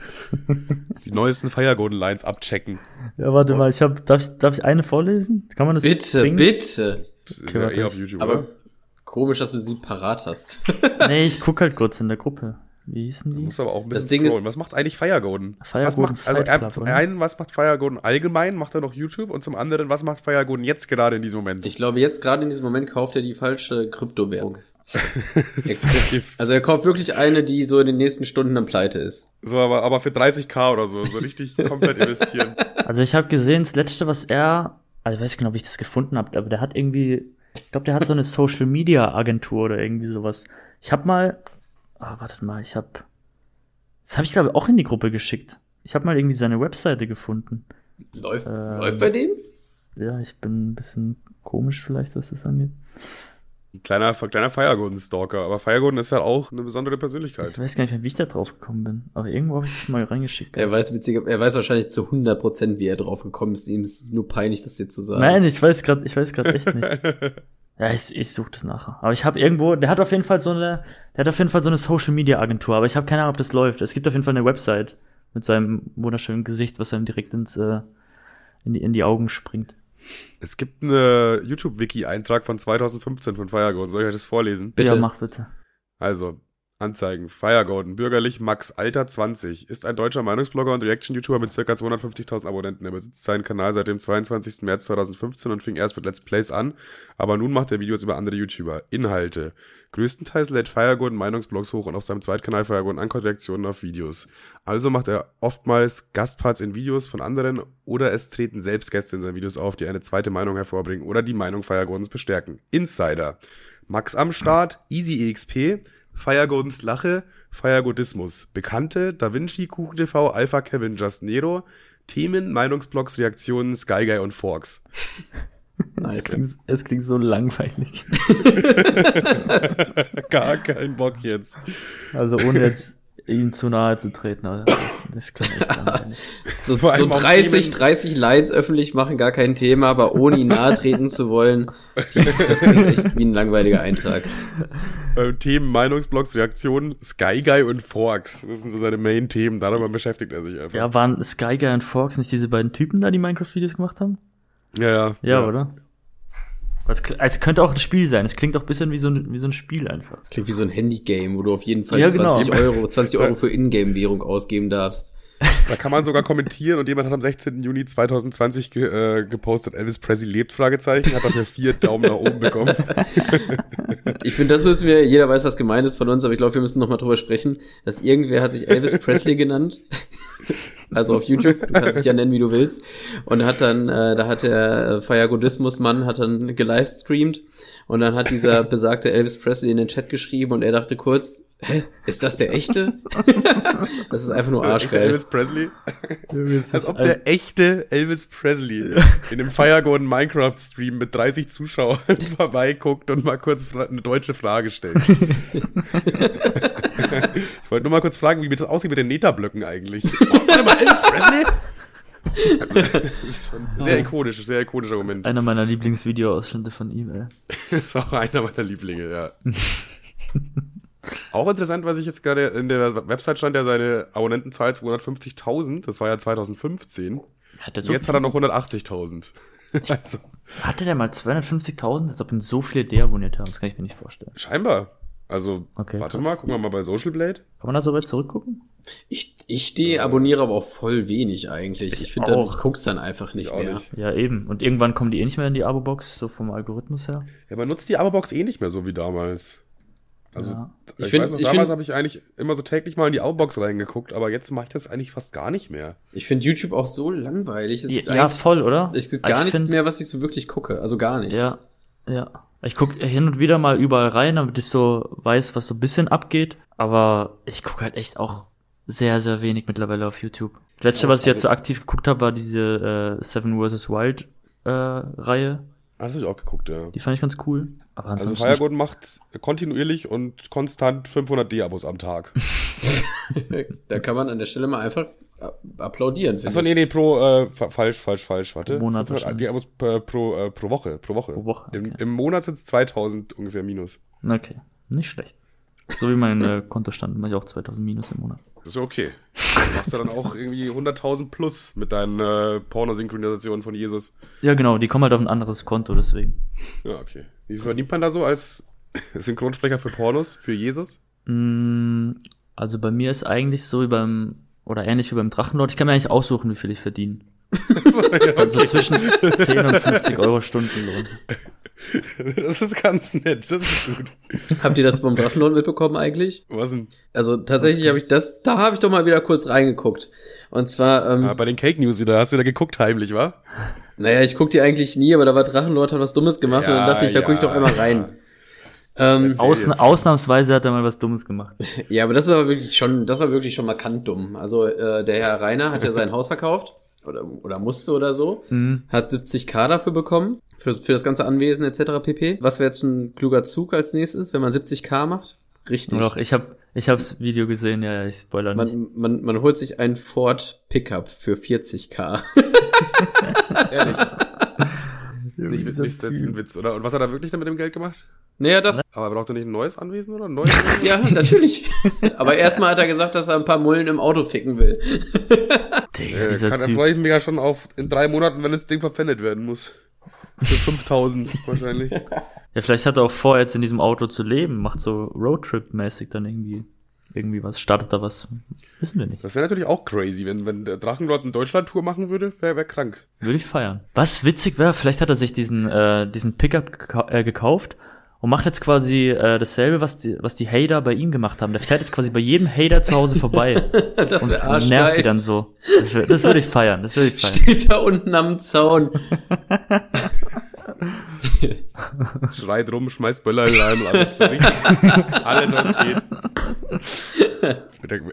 Die neuesten Fire Golden Lines abchecken. Ja, warte mal, ich hab, darf ich, darf ich eine vorlesen? Kann man das Bitte, bringen? bitte. Das ist ja eh auf das- YouTube, Aber oder? komisch, dass du sie parat hast. Nee, ich guck halt kurz in der Gruppe. Wie hießen Du die? musst aber auch ein Das bisschen Ding ist- scrollen. Was macht eigentlich Fire Golden? Fire was Golden macht, also Club, zum oder? einen, was macht Fire Golden allgemein? Macht er noch YouTube? Und zum anderen, was macht Fire Golden jetzt gerade in diesem Moment? Ich glaube, jetzt gerade in diesem Moment kauft er die falsche Kryptowährung. Das ist. Also er kauft wirklich eine, die so in den nächsten Stunden dann pleite ist. so, aber, aber für 30k oder so, so richtig komplett investieren. Also ich habe gesehen, das letzte, was er, also ich weiß nicht genau, wie ich das gefunden habe, aber der hat irgendwie, ich glaube, der hat so eine Social Media Agentur oder irgendwie sowas. Ich habe mal, ah, wartet mal, ich habe, das habe ich glaube auch in die Gruppe geschickt. Ich habe mal irgendwie seine Webseite gefunden. Läuft, Ähm. läuft bei dem? Ja, ich bin ein bisschen komisch vielleicht, was das angeht. Ein kleiner, kleiner Fire Golden Stalker. Aber Fire Golden ist ja auch eine besondere Ich Persönlichkeit. weiß gar nicht mehr, wie ich da drauf gekommen bin. Aber irgendwo habe ich das mal reingeschickt. Er weiß witzig, er weiß wahrscheinlich zu 100%, wie er drauf gekommen ist. Ihm ist es nur peinlich, das dir zu sagen. Nein, ich weiß gerade, ich weiß gerade echt nicht. Ja, ich, ich suche das nachher. Aber ich habe irgendwo, der hat auf jeden Fall so eine, der hat auf jeden Fall so eine Social Media Agentur, aber ich habe keine Ahnung, ob das läuft. Es gibt auf jeden Fall eine Website mit seinem wunderschönen Gesicht, was einem direkt ins äh, in die in die Augen springt. Es gibt eine YouTube-Wiki-Eintrag von 2015 von Golden. Soll ich euch das vorlesen? Bitte. Ja, mach bitte. Also, Anzeigen. Fire Golden, bürgerlich, Max, Alter 20, ist ein deutscher Meinungsblogger und Reaction-YouTuber mit ca. 250.000 Abonnenten. Er besitzt seinen Kanal seit dem 22. März 2015 und fing erst mit Let's Plays an, aber nun macht er Videos über andere YouTuber. Inhalte. Größtenteils lädt Fire Golden Meinungsblogs hoch und auf seinem Zweitkanal Fire Golden Anker-Reaktionen auf Videos. Also macht er oftmals Gastparts in Videos von anderen oder es treten selbst Gäste in seinen Videos auf, die eine zweite Meinung hervorbringen oder die Meinung Fire Goldens bestärken. Insider. Max am Start, Easy EXP, Fire Goldens Lache, Fire Godismus. Bekannte, Da Vinci, Kuchen TV, Alpha Kevin, Just Nero, Themen, Meinungsblogs, Reaktionen, Sky Guy und Forks. Es klingt, es klingt so langweilig. Gar kein Bock jetzt. Also ohne jetzt ihm zu nahe zu treten, aber das echt langweilig. So, so allem auch 30, Themen- 30 Lines öffentlich machen gar kein Thema, aber ohne ihn nahe treten zu wollen, die, das klingt echt wie ein langweiliger Eintrag. Themen, Meinungsblogs, Reaktionen, Sky Guy und Forks. Das sind so seine Main-Themen. Darüber beschäftigt er sich einfach. Ja, waren Sky Guy und Fox nicht diese beiden Typen da, die Minecraft-Videos gemacht haben? ja. Ja, Ja, oder? Es, es könnte auch ein Spiel sein. Es klingt auch ein bisschen wie so ein, wie so ein Spiel einfach. Das klingt wie so ein Handy-Game, wo du auf jeden Fall Ja, genau. 20 Euro, 20 Euro für Ingame-Währung ausgeben darfst. Da kann man sogar kommentieren und jemand hat am 16. Juni 2020 ge äh, gepostet, Elvis Presley lebt, Fragezeichen, hat dafür vier Daumen nach oben bekommen. Ich finde, das müssen wir, jeder weiß, was gemeint ist von uns, aber ich glaube, wir müssen noch mal drüber sprechen, dass irgendwer hat sich Elvis Presley genannt. Also auf YouTube, du kannst dich ja nennen, wie du willst. Und hat dann, äh, da hat der äh, Feiergodismus-Mann hat dann gelivestreamt und dann hat dieser besagte Elvis Presley in den Chat geschrieben und er dachte kurz, hä, ist das der echte? das ist einfach nur Der echte arschgeil. Elvis Presley. Als ob der echte Elvis Presley in einem Fire Golden Minecraft Stream mit 30 Zuschauern vorbeiguckt und mal kurz eine deutsche Frage stellt. ich wollte nur mal kurz fragen, wie das aussieht mit den Neta-Blöcken eigentlich. Oh, warte mal, Elvis Presley? sehr ikonisch, sehr ikonischer Moment. einer meiner Lieblingsvideo-Ausschnitte von ihm, ey. Das ist auch einer meiner Lieblinge, ja. Auch interessant, was ich jetzt gerade in der Website stand, der seine Abonnentenzahl 250.000, das war ja 2015. Hat so jetzt hat er noch 180.000. also, Hatte der mal 250.000? Als ob ihn so viele deabonniert haben. Das kann ich mir nicht vorstellen. scheinbar. Also, Okay, warte krass. mal, gucken wir mal bei Social Blade. Kann man da so weit zurückgucken? Ich, ich deabonniere aber auch voll wenig eigentlich. Ich, Ich finde, dann- auch. ich guck's dann einfach nicht mehr. nicht. Ja, eben. Und irgendwann kommen die eh nicht mehr in die Abo-Box, so vom Algorithmus her. Ja, man nutzt die Abo-Box eh nicht mehr so wie damals. Also, Ja. ich, Ich find- weiß noch, ich damals habe ich eigentlich immer so täglich mal in die Abo-Box reingeguckt, aber jetzt mache ich das eigentlich fast gar nicht mehr. Ich finde YouTube auch so langweilig. Es Ja, eigentlich- voll, oder? Es gibt Aber gar ich nichts find- mehr, was ich so wirklich gucke. Also gar nichts. Ja, ja. Ich guck hin und wieder mal überall rein, damit ich so weiß, was so ein bisschen abgeht. Aber ich guck halt echt auch sehr, sehr wenig mittlerweile auf YouTube. Das letzte, was ich jetzt so aktiv geguckt habe, war diese äh, Seven vs. Wild äh, Reihe. Ah, das habe ich auch geguckt, ja. Die fand ich ganz cool. Aber Also ansonsten. Fire Golden macht kontinuierlich und konstant 500 D-Abos am Tag. da kann man an der Stelle mal einfach applaudieren. Achso, nee, nee, pro, äh, fa- falsch, falsch, falsch, warte. Pro Monat 500, wahrscheinlich. die muss, äh, pro, äh, pro Woche, pro Woche. Pro Woche, Im, okay. Im Monat sind es 2000 ungefähr minus. Okay, nicht schlecht. So wie mein äh, Kontostand, mache ich auch 2000 Minus im Monat. Das ist okay. Du machst ja dann auch irgendwie 100.000 plus mit deinen äh, Pornosynchronisationen von Jesus. Ja, genau, die kommen halt auf ein anderes Konto, deswegen. Ja, okay. Wie viel verdient man da so als Synchronsprecher für Pornos, für Jesus? Mm, Also bei mir ist eigentlich so wie beim, oder ähnlich wie beim Drachenlord, ich kann mir eigentlich aussuchen, wie viel ich verdiene. so, ja, Also zwischen 10 und 50 Euro Stundenlohn. Das ist ganz nett, das ist gut. Habt ihr das vom Drachenlord mitbekommen eigentlich? Was denn? Also tatsächlich habe ich das, da habe ich doch mal wieder kurz reingeguckt. Und zwar, ähm, Ah, bei den Cake News wieder, hast du wieder geguckt heimlich, wa? naja, ich guck die eigentlich nie, aber da war Drachenlord, hat was Dummes gemacht und dann Ja, dachte ich, da guck ich ja. doch einmal rein. Ähm, Ausna ausnahmsweise hat er mal was Dummes gemacht. ja, aber das ist aber wirklich schon, das war wirklich schon markant dumm. Also äh, der Herr Rainer hat ja sein Haus verkauft oder, oder musste oder so, Mhm. hat 70k dafür bekommen, für, für das ganze Anwesen etc. pp. Was wäre jetzt ein kluger Zug als nächstes, wenn man 70k macht? Richtig. Doch, ich habe ich hab's Video gesehen, ja, ja, ich spoiler nicht. Man, man, man holt sich einen Ford Pickup für 40k. Ehrlich. Nicht, Dieser nicht ein Witz, oder? Und was hat er wirklich damit dem Geld gemacht? naja, das, Aber er braucht er nicht ein neues Anwesen oder ein neues? ja, natürlich. Aber erstmal hat er gesagt, dass er ein paar Mullen im Auto ficken will. Digga, äh, kann, da Typ. freue ich mich ja schon auf in drei Monaten, wenn das Ding verpfändet werden muss. Für 5000 wahrscheinlich. Ja, vielleicht hat er auch vor, jetzt in diesem Auto zu leben, macht so Roadtrip-mäßig dann irgendwie, irgendwie was, startet da was. Wissen wir nicht. Das wäre natürlich auch crazy, wenn, wenn der Drachenlord eine Deutschland-Tour machen würde, wäre wär krank. Würde ich feiern. Was witzig wäre, vielleicht hat er sich diesen, äh, diesen Pickup gekau äh, gekauft und macht jetzt quasi äh, dasselbe, was die, was die Hater bei ihm gemacht haben. Der fährt jetzt quasi bei jedem Hater zu Hause vorbei Das und nervt die dann so. Das, wär, das würde ich feiern, das würde ich feiern. Steht da unten am Zaun. Schreit rum, schmeißt Böller rein und alle, alle dort geht.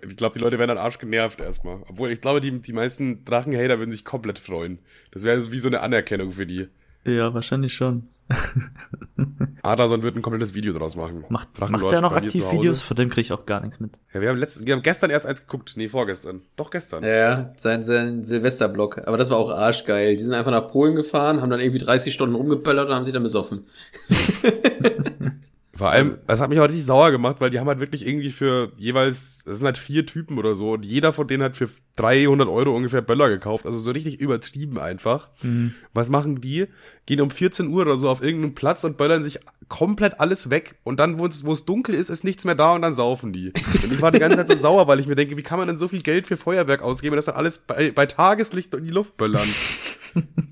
Ich glaube, die Leute werden dann arsch genervt erstmal. Obwohl, ich glaube, die, die meisten Drachenhater würden sich komplett freuen. Das wäre wie so eine Anerkennung für die. Ja, wahrscheinlich schon. Adason wird ein komplettes Video draus machen. Macht, macht der noch aktiv. Videos? Von dem kriege ich auch gar nichts mit. Ja, wir haben, letzten, wir haben gestern erst eins geguckt. Nee, vorgestern. Doch gestern. Ja, sein, sein Silvesterblock. Aber das war auch arschgeil. Die sind einfach nach Polen gefahren, haben dann irgendwie 30 Stunden rumgeböllert und haben sich dann besoffen. Vor allem, es hat mich auch richtig sauer gemacht, weil die haben halt wirklich irgendwie für jeweils, das sind halt vier Typen oder so, und jeder von denen hat für 300 Euro ungefähr Böller gekauft, also so richtig übertrieben einfach. Was machen die? Gehen um 14 Uhr oder so auf irgendeinen Platz und böllern sich komplett alles weg und dann, wo es, dunkel ist, ist nichts mehr da und dann saufen die. Und ich war die ganze Zeit so sauer, weil ich mir denke, wie kann man denn so viel Geld für Feuerwerk ausgeben und das dann alles bei, bei Tageslicht in die Luft böllern?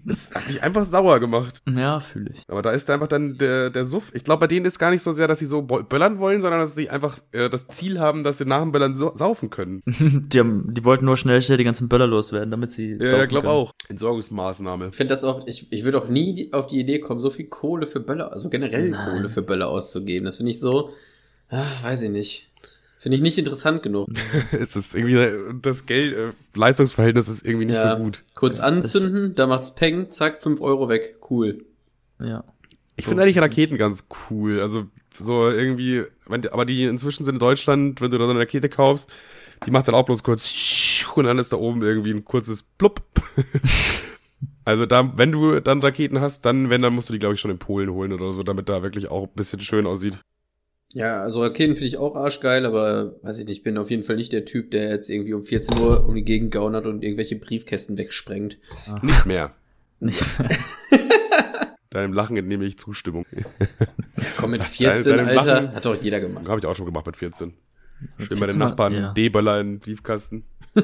Das hat mich einfach sauer gemacht. Ja, fühle ich. Aber da ist einfach dann der, der Suff. Ich glaube, bei denen ist gar nicht so sehr, dass sie so böllern wollen, sondern dass sie einfach äh, das Ziel haben, dass sie nach dem Böllern so saufen können. Die, haben, die wollten nur schnell, schnell die ganzen Böller loswerden, damit sie. Ja, ich glaube auch. Entsorgungsmaßnahme. Ich finde das auch, ich, ich würde auch nie auf die Idee kommen, so viel Kohle für Böller, also generell Nein. Kohle für Böller auszugeben. Das finde ich so, ah, weiß ich nicht. Finde ich nicht interessant genug. es ist irgendwie, das Geld, äh, Leistungsverhältnis ist irgendwie nicht Ja. so gut. Kurz anzünden, da macht's Peng, zack, 5 Euro weg. Cool. Ja. Ich finde eigentlich Raketen ganz cool. Also so irgendwie, wenn, aber die inzwischen sind in Deutschland, wenn du da so eine Rakete kaufst, die macht dann auch bloß kurz und dann ist da oben irgendwie ein kurzes Plupp. Also da, wenn du dann Raketen hast, dann, wenn, dann musst du die, glaube ich, schon in Polen holen oder so, damit da wirklich auch ein bisschen schön aussieht. Ja, also Raketen finde ich auch arschgeil, aber weiß ich nicht, ich bin auf jeden Fall nicht der Typ, der jetzt irgendwie um 14 Uhr um die Gegend gaunert und irgendwelche Briefkästen wegsprengt. Nicht mehr. Nicht, Deinem Lachen entnehme ich Zustimmung. Komm, mit 14, deinem Alter, Lachen- hat doch jeder gemacht. Habe ich auch schon gemacht mit 14. Schön bei 14 den Nachbarn, ja. D-Böller in den Briefkasten.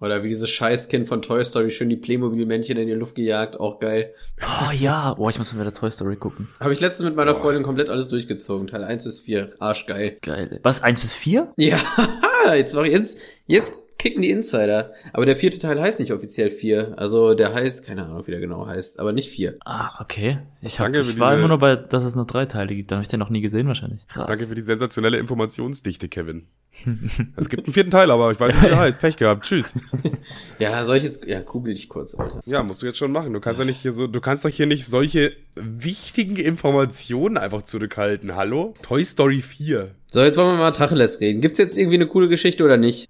Oder wie dieses Scheißkind von Toy Story schön die Playmobil-Männchen in die Luft gejagt, auch geil. oh ja, oh, ich muss mal wieder Toy Story gucken. Habe ich letztens mit meiner Freundin komplett alles durchgezogen. Teil 1 bis 4. Arschgeil. Geil. Was, eins bis vier? Ja, jetzt war jetzt, jetzt kicken die Insider. Aber der vierte Teil heißt nicht offiziell 4. Also der heißt, keine Ahnung, wie der genau heißt, aber nicht 4. Ah, okay. Ich, hab, Danke ich für war diese- immer nur bei, dass es nur drei Teile gibt. Dann habe ich den noch nie gesehen wahrscheinlich. Krass. Danke für die sensationelle Informationsdichte, Kevin. Es gibt einen vierten Teil, aber ich weiß nicht, wie der heißt. Pech gehabt. Tschüss. Ja, soll ich jetzt, ja, google dich kurz, Alter. Ja, musst du jetzt schon machen. Du kannst ja nicht hier so, du kannst doch hier nicht solche wichtigen Informationen einfach zurückhalten. Hallo? Toy Story 4. So, jetzt wollen wir mal Tacheles reden. Gibt's jetzt irgendwie eine coole Geschichte oder nicht?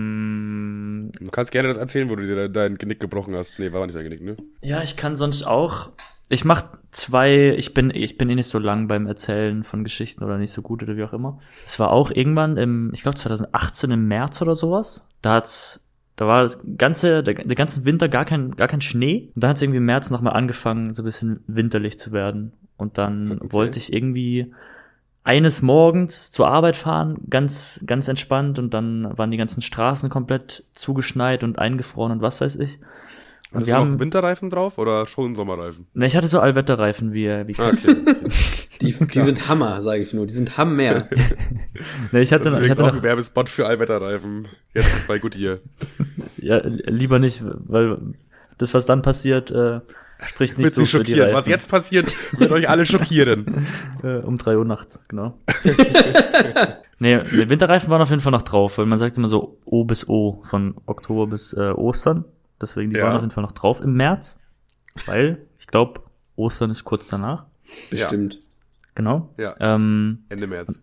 Ähm, Du kannst gerne das erzählen, wo du dir de- dein Genick gebrochen hast. Nee, war nicht dein Genick, ne? ja, ich kann sonst auch. Ich mach zwei, ich bin, ich bin eh nicht so lang beim Erzählen von Geschichten oder nicht so gut oder wie auch immer. Es war auch irgendwann im, ich glaube 2018 im März oder sowas. Da hat's, da war das ganze, der, der ganze Winter gar kein, gar kein Schnee. Und dann hat's irgendwie im März nochmal angefangen, so ein bisschen winterlich zu werden. Und dann Okay. wollte ich irgendwie eines Morgens zur Arbeit fahren, ganz, ganz entspannt und dann waren die ganzen Straßen komplett zugeschneit und eingefroren und was weiß ich. Und Hast wir du haben, noch Winterreifen drauf oder schon Sommerreifen? ne, ich hatte so Allwetterreifen wie, wie Ah, okay. Die, die sind Hammer, sage ich nur. Die sind Hammer. ne, ich hatte, Das ist noch, ich hatte auch noch, ein Werbespot für Allwetterreifen. Jetzt bei Goodyear. ja, lieber nicht, weil das, was dann passiert, äh, spricht nicht Wird so sie für die schockieren. Reifen. Was jetzt passiert, wird euch alle schockieren. Äh, um drei Uhr nachts, genau. nee, die Winterreifen waren auf jeden Fall noch drauf, weil man sagt immer so O bis O, von Oktober bis äh, Ostern. Deswegen, die Ja. waren auf jeden Fall noch drauf im März. Weil, ich glaube, Ostern ist kurz danach. Bestimmt. Genau. Ja. Ähm, Ende März.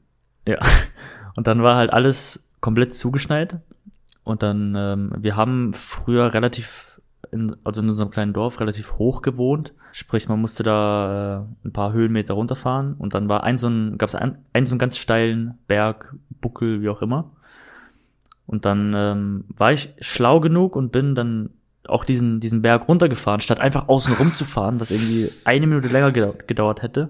ja. Und dann war halt alles komplett zugeschneit. Und dann, ähm, wir haben früher relativ, in, also in unserem kleinen Dorf, relativ hoch gewohnt. Sprich, man musste da äh, ein paar Höhenmeter runterfahren. Und dann war ein so ein, gab es ein, einen so einen ganz steilen Berg, Buckel, wie auch immer. Und dann ähm, war ich schlau genug und bin dann auch diesen, diesen Berg runtergefahren, statt einfach außen rum zu fahren, was irgendwie eine Minute länger gedau gedauert hätte.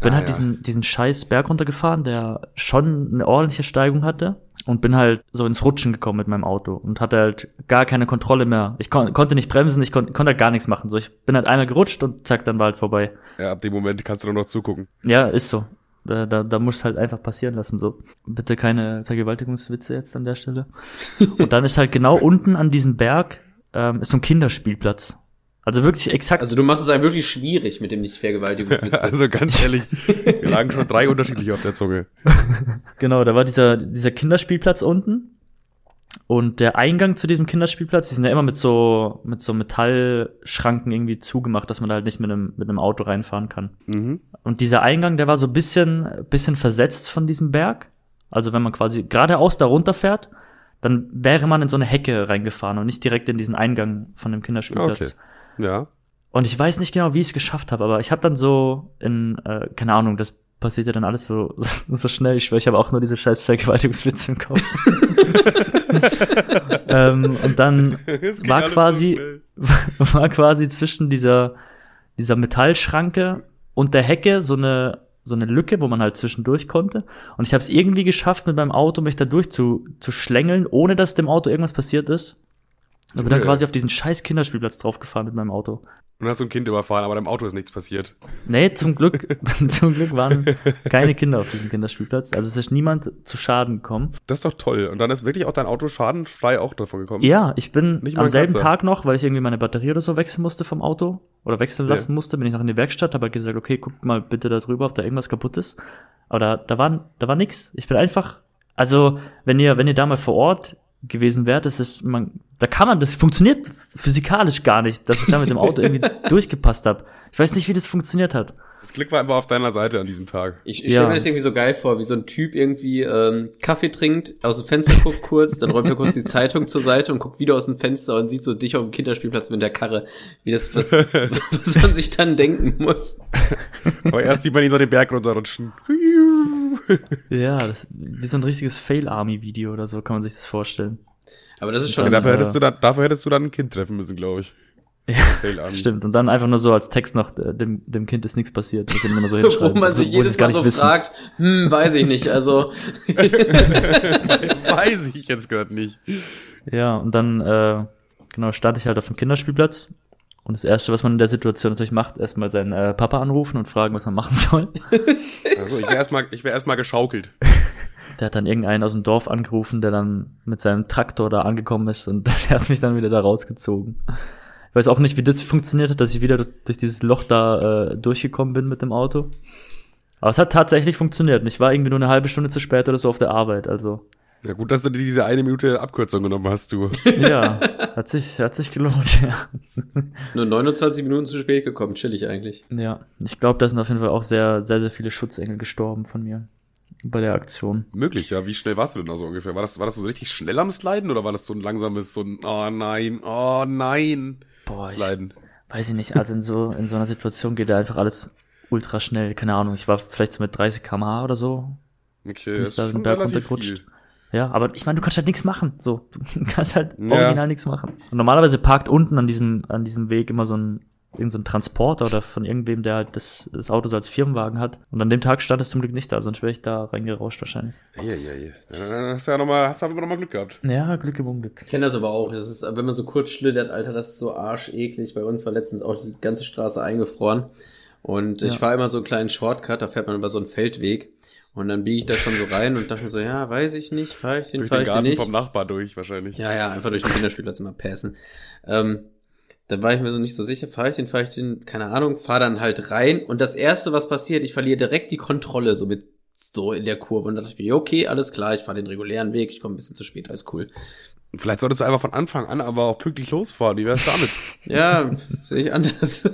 Bin Ah, halt ja. diesen, diesen scheiß Berg runtergefahren, der schon eine ordentliche Steigung hatte und bin halt so ins Rutschen gekommen mit meinem Auto und hatte halt gar keine Kontrolle mehr. Ich kon konnte nicht bremsen, ich kon konnte halt gar nichts machen. So, ich bin halt einmal gerutscht und zack, dann war halt vorbei. Ja, ab dem Moment kannst du nur noch zugucken. Ja, ist so. Da, da, da muss halt einfach passieren lassen, so. Bitte keine Vergewaltigungswitze jetzt an der Stelle. Und dann ist halt genau unten an diesem Berg, ähm, ist so ein Kinderspielplatz. Also wirklich exakt. Also du machst es einem wirklich schwierig mit dem Nicht-Vergewaltigungswitze. Also ganz ehrlich, wir lagen schon drei unterschiedliche auf der Zunge. Genau, da war dieser, dieser Kinderspielplatz unten. Und der Eingang zu diesem Kinderspielplatz, die sind ja immer mit so, mit so Metallschranken irgendwie zugemacht, dass man da halt nicht mit einem, mit einem Auto reinfahren kann. Mhm. Und dieser Eingang, der war so ein bisschen, bisschen versetzt von diesem Berg. Also wenn man quasi geradeaus da runterfährt, dann wäre man in so eine Hecke reingefahren und nicht direkt in diesen Eingang von dem Kinderspielplatz. Ja. Und ich weiß nicht genau, wie ich es geschafft habe, aber ich habe dann so in, äh, keine Ahnung, das passiert ja dann alles so, so schnell. Ich schwöre, ich habe auch nur diese scheiß Vergewaltigungswitze im Kopf. ähm, und dann war so quasi, schnell. war quasi zwischen dieser, dieser Metallschranke und der Hecke so eine, so eine Lücke, wo man halt zwischendurch konnte. Und ich habe es irgendwie geschafft, mit meinem Auto mich da durch zu, zu schlängeln, ohne dass dem Auto irgendwas passiert ist. Und bin dann quasi auf diesen scheiß Kinderspielplatz draufgefahren mit meinem Auto. Und hast du ein Kind überfahren, aber deinem Auto ist nichts passiert. Nee, zum Glück, zum Glück waren keine Kinder auf diesem Kinderspielplatz. Also es ist niemand zu Schaden gekommen. Das ist doch toll. Und dann ist wirklich auch dein Auto schadenfrei auch davon gekommen. Ja, ich bin Nicht am selben Kratzer. Tag noch, weil ich irgendwie meine Batterie oder so wechseln musste vom Auto oder wechseln Ja. lassen musste, bin ich noch in die Werkstatt, habe halt gesagt, okay, guckt mal bitte da drüber, ob da irgendwas kaputt ist. Aber da, da war, da war nix. Ich bin einfach, also, wenn ihr, wenn ihr da mal vor Ort gewesen wärt, das ist, man, da kann man, das funktioniert physikalisch gar nicht, dass ich da mit dem Auto irgendwie durchgepasst habe. Ich weiß nicht, wie das funktioniert hat. Das Glück war einfach auf deiner Seite an diesem Tag. Ich, ich Ja. stelle mir das irgendwie so geil vor, wie so ein Typ irgendwie ähm, Kaffee trinkt, aus dem Fenster guckt kurz, dann räumt er kurz die Zeitung zur Seite und guckt wieder aus dem Fenster und sieht so dich auf dem Kinderspielplatz mit der Karre, wie das, was, was man sich dann denken muss. Aber erst sieht man ihn so den Berg runterrutschen. Ja, das, wie so ein richtiges Fail-Army-Video oder so kann man sich das vorstellen. Aber das ist Ja, schon, Dann, dafür, hättest du dann, dafür hättest du dann ein Kind treffen müssen, glaube ich. Ja. Stimmt, und dann einfach nur so als Text noch, äh, dem, dem Kind ist nichts passiert, das immer nur so hinschreiben. wo man also, sich wo sie jedes Mal nicht so wissen. fragt, hm, weiß ich nicht, also Weiß ich jetzt gerade nicht. Ja, und dann, äh, genau, starte ich halt auf dem Kinderspielplatz. Und das Erste, was man in der Situation natürlich macht, erstmal seinen äh, Papa anrufen und fragen, was man machen soll. Also ich wäre erstmal wär erstmal geschaukelt. Der hat dann irgendeinen aus dem Dorf angerufen, der dann mit seinem Traktor da angekommen ist und der hat mich dann wieder da rausgezogen. Ich weiß auch nicht, wie das funktioniert hat, dass ich wieder durch dieses Loch da äh, durchgekommen bin mit dem Auto. Aber es hat tatsächlich funktioniert. Und ich war irgendwie nur eine halbe Stunde zu spät oder so auf der Arbeit. Also, Ja, gut, dass du dir diese eine Minute Abkürzung genommen hast, du. ja, hat sich, hat sich gelohnt, ja. Nur 29 Minuten zu spät gekommen, chillig eigentlich. Ja, ich glaube, da sind auf jeden Fall auch sehr, sehr, sehr viele Schutzengel gestorben von mir bei der Aktion. Möglich, ja. Wie schnell warst du denn da so ungefähr? War das, war das so richtig schnell am Sliden oder war das so ein langsames, so ein, oh nein, oh nein, Boah, ich Sliden? weiß ich nicht. Also in so, in so einer Situation geht da einfach alles ultra schnell. Keine Ahnung. Ich war vielleicht so mit 30 km/h oder so. Okay, das da ist den schon Berg runtergerutscht. viel. Ja, aber ich meine, du kannst halt nichts machen. So, du kannst halt Ja. original nichts machen. Und normalerweise parkt unten an diesem, an diesem Weg immer so ein, irgend so ein Transporter oder von irgendwem, der halt das, das Auto so als Firmenwagen hat. Und an dem Tag stand es zum Glück nicht da, sonst wäre ich da reingerauscht wahrscheinlich. Ja, ja, ja. Dann hast du ja nochmal, hast du aber noch mal Glück gehabt. Ja, Glück im Unglück. Ich kenne das aber auch. Das ist, wenn man so kurz schlittert, Alter, das ist so arscheklig. Bei uns war letztens auch die ganze Straße eingefroren. Und ich Ja. fahre immer so einen kleinen Shortcut, da fährt man über so einen Feldweg. Und dann biege ich da schon so rein und dachte mir so, ja, weiß ich nicht, fahre ich den, Durch fahre den ich den Garten nicht. vom Nachbar durch, wahrscheinlich. Ja, ja, einfach durch den Kinderspielplatz immer passen. Ähm, dann war ich mir so nicht so sicher, fahre ich den, fahre ich den, keine Ahnung, fahre dann halt rein und das erste, was passiert, ich verliere direkt die Kontrolle so mit so in der Kurve und dann dachte ich mir, okay, alles klar, ich fahre den regulären Weg, ich komme ein bisschen zu spät, alles cool. Vielleicht solltest du einfach von Anfang an aber auch pünktlich losfahren. Wie wär's damit? Ja, sehe ich anders.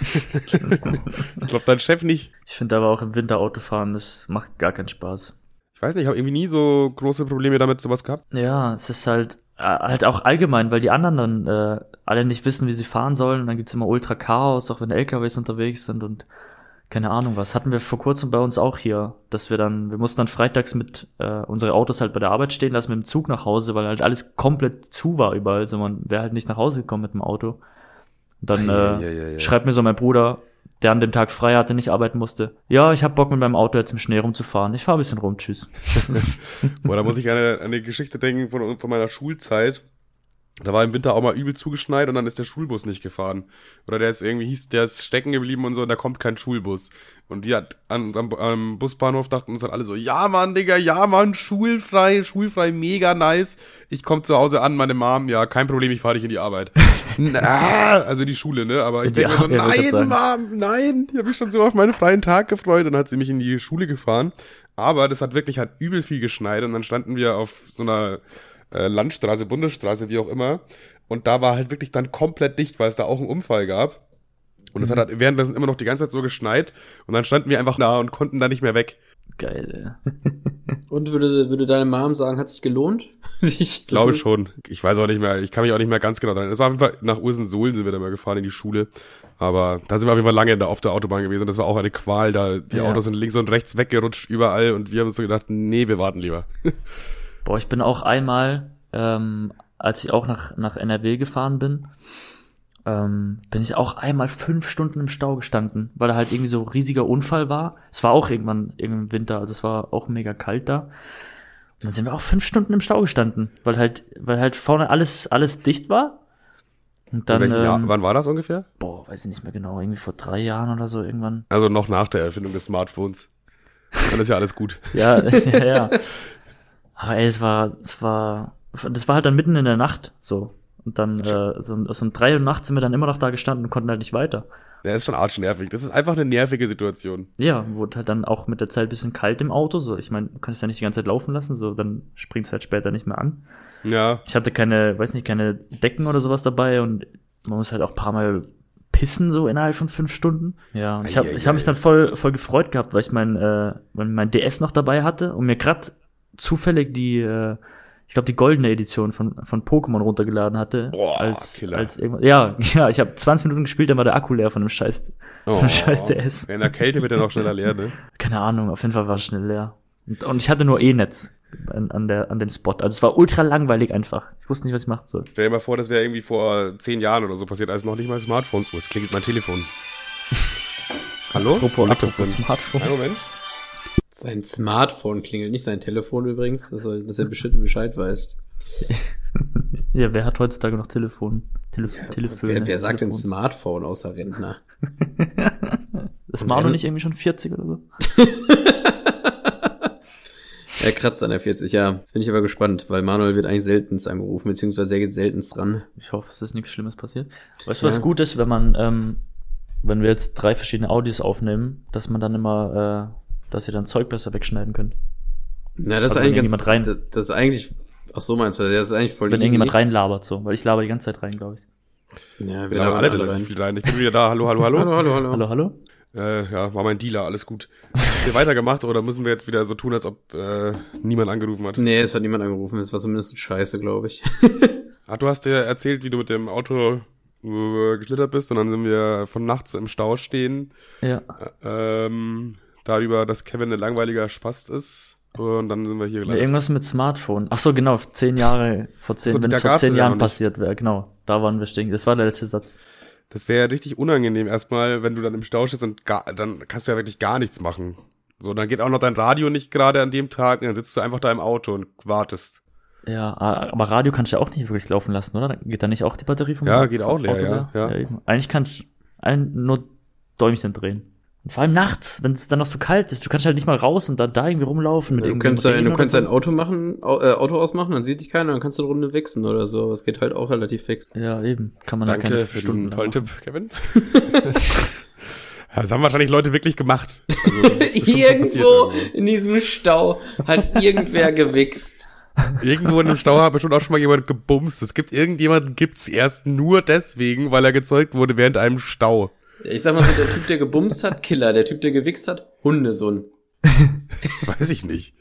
ich glaube, dein Chef nicht. Ich finde aber auch im Winter Autofahren, das macht gar keinen Spaß. Ich weiß nicht, ich habe irgendwie nie so große Probleme damit sowas gehabt. Ja, es ist halt, halt auch allgemein, weil die anderen dann äh, alle nicht wissen, wie sie fahren sollen. Und dann gibt's immer ultra Chaos, auch wenn LKWs unterwegs sind und keine Ahnung was. Hatten wir vor kurzem bei uns auch hier, dass wir dann, wir mussten dann freitags mit äh, unsere Autos halt bei der Arbeit stehen lassen mit dem Zug nach Hause, weil halt alles komplett zu war überall. Also man wäre halt nicht nach Hause gekommen mit dem Auto. Und dann äh, Eieieiei. schreibt mir so mein Bruder, der an dem Tag frei hatte, nicht arbeiten musste. Ja, ich hab Bock mit meinem Auto jetzt im Schnee rumzufahren. Ich fahr ein bisschen rum, tschüss. Boah, da muss ich an eine, an eine Geschichte denken von, von meiner Schulzeit. Da war im Winter auch mal übel zugeschneit und dann ist der Schulbus nicht gefahren. Oder der ist irgendwie hieß, der ist stecken geblieben und so und da kommt kein Schulbus. Und die hat an unserem am Busbahnhof dachten uns dann alle so, ja Mann, Digga, ja Mann, schulfrei, schulfrei, mega nice. Ich komm zu Hause an, meine Mom, ja, kein Problem, ich fahre dich in die Arbeit. Na, also in die Schule, ne? Aber ich denke mir so, nein, Mom, nein, ich habe mich schon so auf meinen freien Tag gefreut. Dann hat sie mich in die Schule gefahren. Aber das hat wirklich, hat übel viel geschneit und dann standen wir auf so einer äh, Landstraße, Bundesstraße, wie auch immer. Und da war halt wirklich dann komplett dicht, weil es da auch einen Unfall gab. Und es hat halt währenddessen immer noch die ganze Zeit so geschneit. Und dann standen wir einfach da und konnten da nicht mehr weg. Geil, ey. Und würde, würde deine Mom sagen, hat sich gelohnt? Ich glaube schon. Ich weiß auch nicht mehr, ich kann mich auch nicht mehr ganz genau dran. Es war auf jeden Fall, nach Ursensohlen sind wir da mal gefahren in die Schule. Aber da sind wir auf jeden Fall lange in der, auf der Autobahn gewesen. Und das war auch eine Qual da. Die Ja. Autos sind links und rechts weggerutscht überall. Und wir haben uns so gedacht, nee, wir warten lieber. Boah, ich bin auch einmal, ähm, als ich auch nach, nach NRW gefahren bin, ähm, bin ich auch einmal fünf Stunden im Stau gestanden, weil da halt irgendwie so riesiger Unfall war. Es war auch irgendwann im Winter, also es war auch mega kalt da. Und dann sind wir auch fünf Stunden im Stau gestanden, weil halt, weil halt vorne alles, alles dicht war. Und dann, Jahr, ähm, wann war das ungefähr? boah, weiß ich nicht mehr genau, irgendwie vor drei Jahren oder so irgendwann. Also noch nach der Erfindung des Smartphones. Dann ist ja alles gut. Ja, ja, ja. Aber ey, es war, es war, das war halt dann mitten in der Nacht, so. Und dann, äh, so, so um drei Uhr nachts sind wir dann immer noch da gestanden und konnten halt nicht weiter. Der ist schon arsch nervig. Das ist einfach eine nervige Situation. Ja, wurde halt dann auch mit der Zeit ein bisschen kalt im Auto, so. Ich meine, du kannst ja nicht die ganze Zeit laufen lassen, so, dann springt es halt später nicht mehr an. Ja. Ich hatte keine, weiß nicht, keine Decken oder sowas dabei und man muss halt auch ein paar Mal pissen, so innerhalb von fünf Stunden. Ja, ich habe ich hab mich dann voll, voll gefreut gehabt, weil ich mein, äh, mein mein DS noch dabei hatte und mir grad zufällig die, äh, ich glaube, die goldene Edition von, von Pokémon runtergeladen hatte. Boah, als, Killer. als irgendwas. Ja, ja, ich habe 20 Minuten gespielt, dann war der Akku leer von dem Scheiß, von dem Scheiß DS. In der Kälte wird er noch schneller leer, ne? Keine Ahnung, auf jeden Fall war es schnell leer. Und, und ich hatte nur E-Netz an, an, der, an dem Spot. Also es war ultra langweilig einfach. Ich wusste nicht, was ich machen soll. Stell dir mal vor, das wäre irgendwie vor zehn Jahren oder so passiert, als noch nicht mal Smartphones. Oh, jetzt klingelt mein Telefon. Hallo? Apropos, apropos? Smartphone. Einen Moment. Sein Smartphone klingelt, nicht sein Telefon übrigens, dass er, dass er bestimmt Bescheid weiß. Ja, wer hat heutzutage noch Telefon? Telef Telefone. Wer, wer sagt denn? Smartphone außer Rentner? Das war noch nicht irgendwie schon 40 oder so. Er kratzt an der 40, ja. Jetzt bin ich aber gespannt, weil Manuel wird eigentlich seltenst angerufen, beziehungsweise er geht seltenst ran. Ich hoffe, es ist nichts Schlimmes passiert. Weißt du, Ja. was gut ist, wenn man, ähm, wenn wir jetzt drei verschiedene Audios aufnehmen, dass man dann immer, äh, dass ihr dann Zeug besser wegschneiden könnt. Ja, das ist Also wenn eigentlich ganz, irgendjemand rein- das, ist eigentlich, ach so meinst du, das ist eigentlich voll Wenn easy. irgendjemand reinlabert so, weil ich laber die ganze Zeit rein, glaube ich. Ja, Wir haben alle labern relativ viel rein. Ich bin wieder da. Hallo, hallo, hallo. Hallo, hallo, hallo. Hallo, hallo? Äh, ja, war mein Dealer, alles gut. Habt ihr weitergemacht oder müssen wir jetzt wieder so tun, als ob äh, niemand angerufen hat? Nee, es hat niemand angerufen, es war zumindest scheiße, glaube ich. Ah, du hast dir erzählt, wie du mit dem Auto äh, geschlittert bist und dann sind wir von nachts im Stau stehen. Ja. Ähm, darüber, dass Kevin ein langweiliger Spast ist. Und dann sind wir hier Ja, gelandet. irgendwas mit Smartphone. Ach so, genau, zehn Jahre, vor zehn, So, wenn es vor zehn ja Jahren passiert wäre, genau. Da waren wir stehen. Das war der letzte Satz. Das wäre ja richtig unangenehm erstmal, wenn du dann im Stau stehst und gar, dann kannst du ja wirklich gar nichts machen. So, dann geht auch noch dein Radio nicht gerade an dem Tag und dann sitzt du einfach da im Auto und wartest. Ja, aber Radio kannst du ja auch nicht wirklich laufen lassen, oder? Geht da nicht auch die Batterie vom Ja, Auto geht auch leer, ja, ja. eben. Eigentlich kannst du nur Däumchen drehen. Und vor allem nachts, wenn es dann noch so kalt ist, du kannst halt nicht mal raus und da, da irgendwie rumlaufen mit Du irgendeinem kannst, dein, du kannst so. dein Auto machen, Au- äh, Auto ausmachen, dann sieht dich keiner, dann kannst du eine Runde wichsen oder so. Es geht halt auch relativ fix. Ja, eben. Kann man da keine Danke für Stunden diesen tollen. Tipp, Kevin. Ja, Das haben wahrscheinlich Leute wirklich gemacht. Also, das Irgendwo in diesem Stau hat irgendwer gewichst. irgendwo. Irgendwo in einem Stau hat bestimmt auch schon mal jemand gebumst. Es gibt irgendjemanden, gibt's erst nur deswegen, weil er gezeugt wurde während einem Stau. Ich sag mal der Typ, der gebumst hat, Killer. Der Typ, der gewichst hat, Hundesohn. Weiß ich nicht.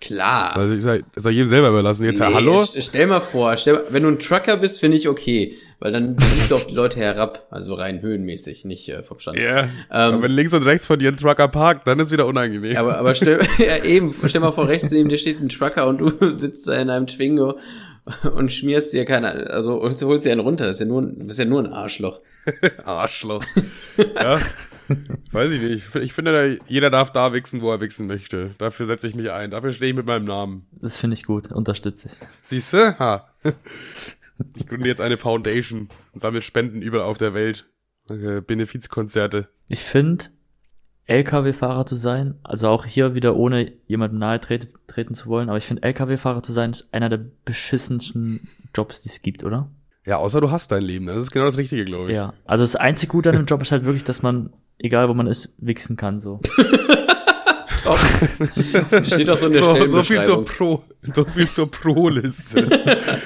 Klar. Also ich sag, das soll jedem selber überlassen. Jetzt, ja, Nee, hallo? st- Stell mal vor, stell wenn du ein Trucker bist, finde ich okay. Weil dann blickst du auf die Leute herab. Also rein höhenmäßig, nicht äh, vom Stand. Ja. Ähm, Aber wenn links und rechts von dir ein Trucker parkt, dann ist wieder unangenehm. Aber, aber stell, ja, eben, stell mal vor, rechts neben dir steht ein Trucker und du sitzt da in einem Twingo und schmierst dir keine, also holst, holst dir einen runter. Das ist ja nur, ein- du bist ja nur ein Arschloch. Arschloch. ja. Weiß ich nicht. Ich finde, jeder darf da wichsen, wo er wichsen möchte. Dafür setze ich mich ein. Dafür stehe ich mit meinem Namen. Das finde ich gut, unterstütze ich. Siehst du? Ha. Ich gründe jetzt eine Foundation und sammle Spenden überall auf der Welt. Äh, Benefizkonzerte. Ich finde, LKW-Fahrer zu sein, also auch hier wieder ohne jemandem nahe treten, treten zu wollen, aber ich finde, LKW-Fahrer zu sein ist einer der beschissensten Jobs, die es gibt, oder? Ja, außer du hast dein Leben. Das ist genau das Richtige, glaube ich. Ja. Also das einzige Gute an dem Job ist halt wirklich, dass man, egal wo man ist, wichsen kann, so. Top. Steht auch so in der So, so viel zur. Pro, so viel zur Pro-Liste.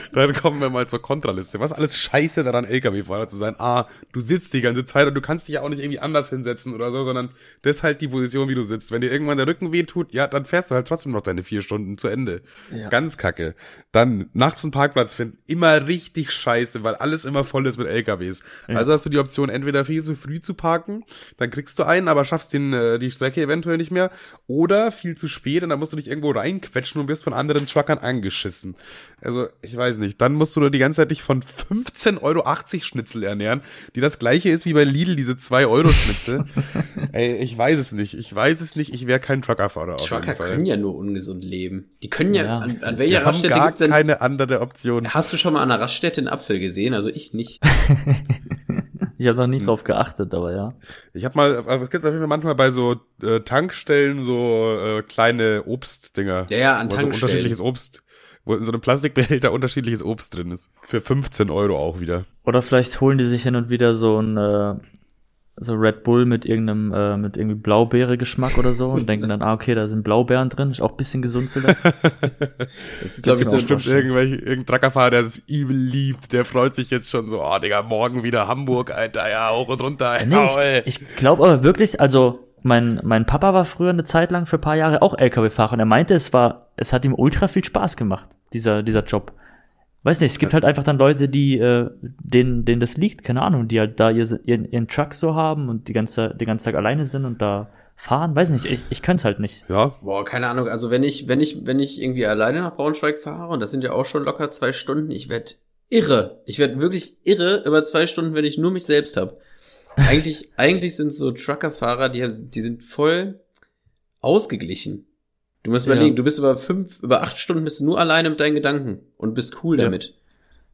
Dann kommen wir mal zur Kontraliste. Was alles scheiße daran, LKW-Fahrer zu sein? Ah, du sitzt die ganze Zeit und du kannst dich ja auch nicht irgendwie anders hinsetzen oder so, sondern das ist halt die Position, wie du sitzt. Wenn dir irgendwann der Rücken weh tut, ja, dann fährst du halt trotzdem noch deine vier Stunden zu Ende. Ja. Ganz kacke. Dann nachts einen Parkplatz finden, immer richtig scheiße, weil alles immer voll ist mit LKWs. Also hast du die Option, entweder viel zu früh zu parken, dann kriegst du einen, aber schaffst den, äh, die Strecke eventuell nicht mehr, oder viel zu spät und dann musst du dich irgendwo reinquetschen und wirst von anderen Truckern angeschissen. Also, ich weiß nicht. Dann musst du nur die ganze Zeit dich von 15,80 Euro Schnitzel ernähren, die das gleiche ist wie bei Lidl, diese 2 Euro Schnitzel. Ey, ich weiß es nicht. Ich weiß es nicht. Ich wäre kein Truckerfahrer auf Trucker jeden Fall. können ja nur ungesund leben. Die können ja, Ja. an, an Wir welcher haben Raststätte gar gibt's denn, keine andere Option. hast du schon mal an einer Raststätte einen Apfel gesehen? Also ich nicht. Ich habe noch nie Hm. drauf geachtet, aber ja. Ich habe mal, es gibt auf jeden Fall manchmal bei so äh, Tankstellen so äh, kleine Obstdinger. Ja, ja, an wo so Tankstellen. unterschiedliches Obst, wo in so einem Plastikbehälter unterschiedliches Obst drin ist. Für 15 Euro auch wieder. Oder vielleicht holen die sich hin und wieder so ein äh, so Red Bull mit irgendeinem äh, mit irgendwie Blaubeere-Geschmack oder so und denken dann, ah okay, da sind Blaubeeren drin, ist auch ein bisschen gesund vielleicht. Das ist, glaube ich, so Bestimmt irgendwelche, irgendein Truckerfahrer, der das übel liebt, der freut sich jetzt schon so, oh Digga, morgen wieder Hamburg, Alter, ja, hoch und runter. Nee, jawohl. ich, ich glaube aber wirklich, also mein, mein Papa war früher eine Zeit lang für ein paar Jahre auch LKW-Fahrer und er meinte, es war, es hat ihm ultra viel Spaß gemacht, dieser, dieser Job. Weiß nicht, es gibt halt einfach dann Leute, die, äh, denen, denen das liegt, keine Ahnung, die halt da ihr, ihren, ihren Truck so haben und die ganze, den ganzen Tag alleine sind und da fahren. Weiß nicht, ich, ich könnte halt nicht. ja, Boah, keine Ahnung. Also wenn ich, wenn ich, wenn ich irgendwie alleine nach Braunschweig fahre, und das sind ja auch schon locker zwei Stunden, ich werd irre. Ich werd wirklich irre über zwei Stunden, wenn ich nur mich selbst hab. Eigentlich, eigentlich sind so Truckerfahrer, die, haben- die sind voll ausgeglichen. Du musst Ja. überlegen, du bist über fünf, über acht Stunden bist du nur alleine mit deinen Gedanken und bist cool Ja. damit.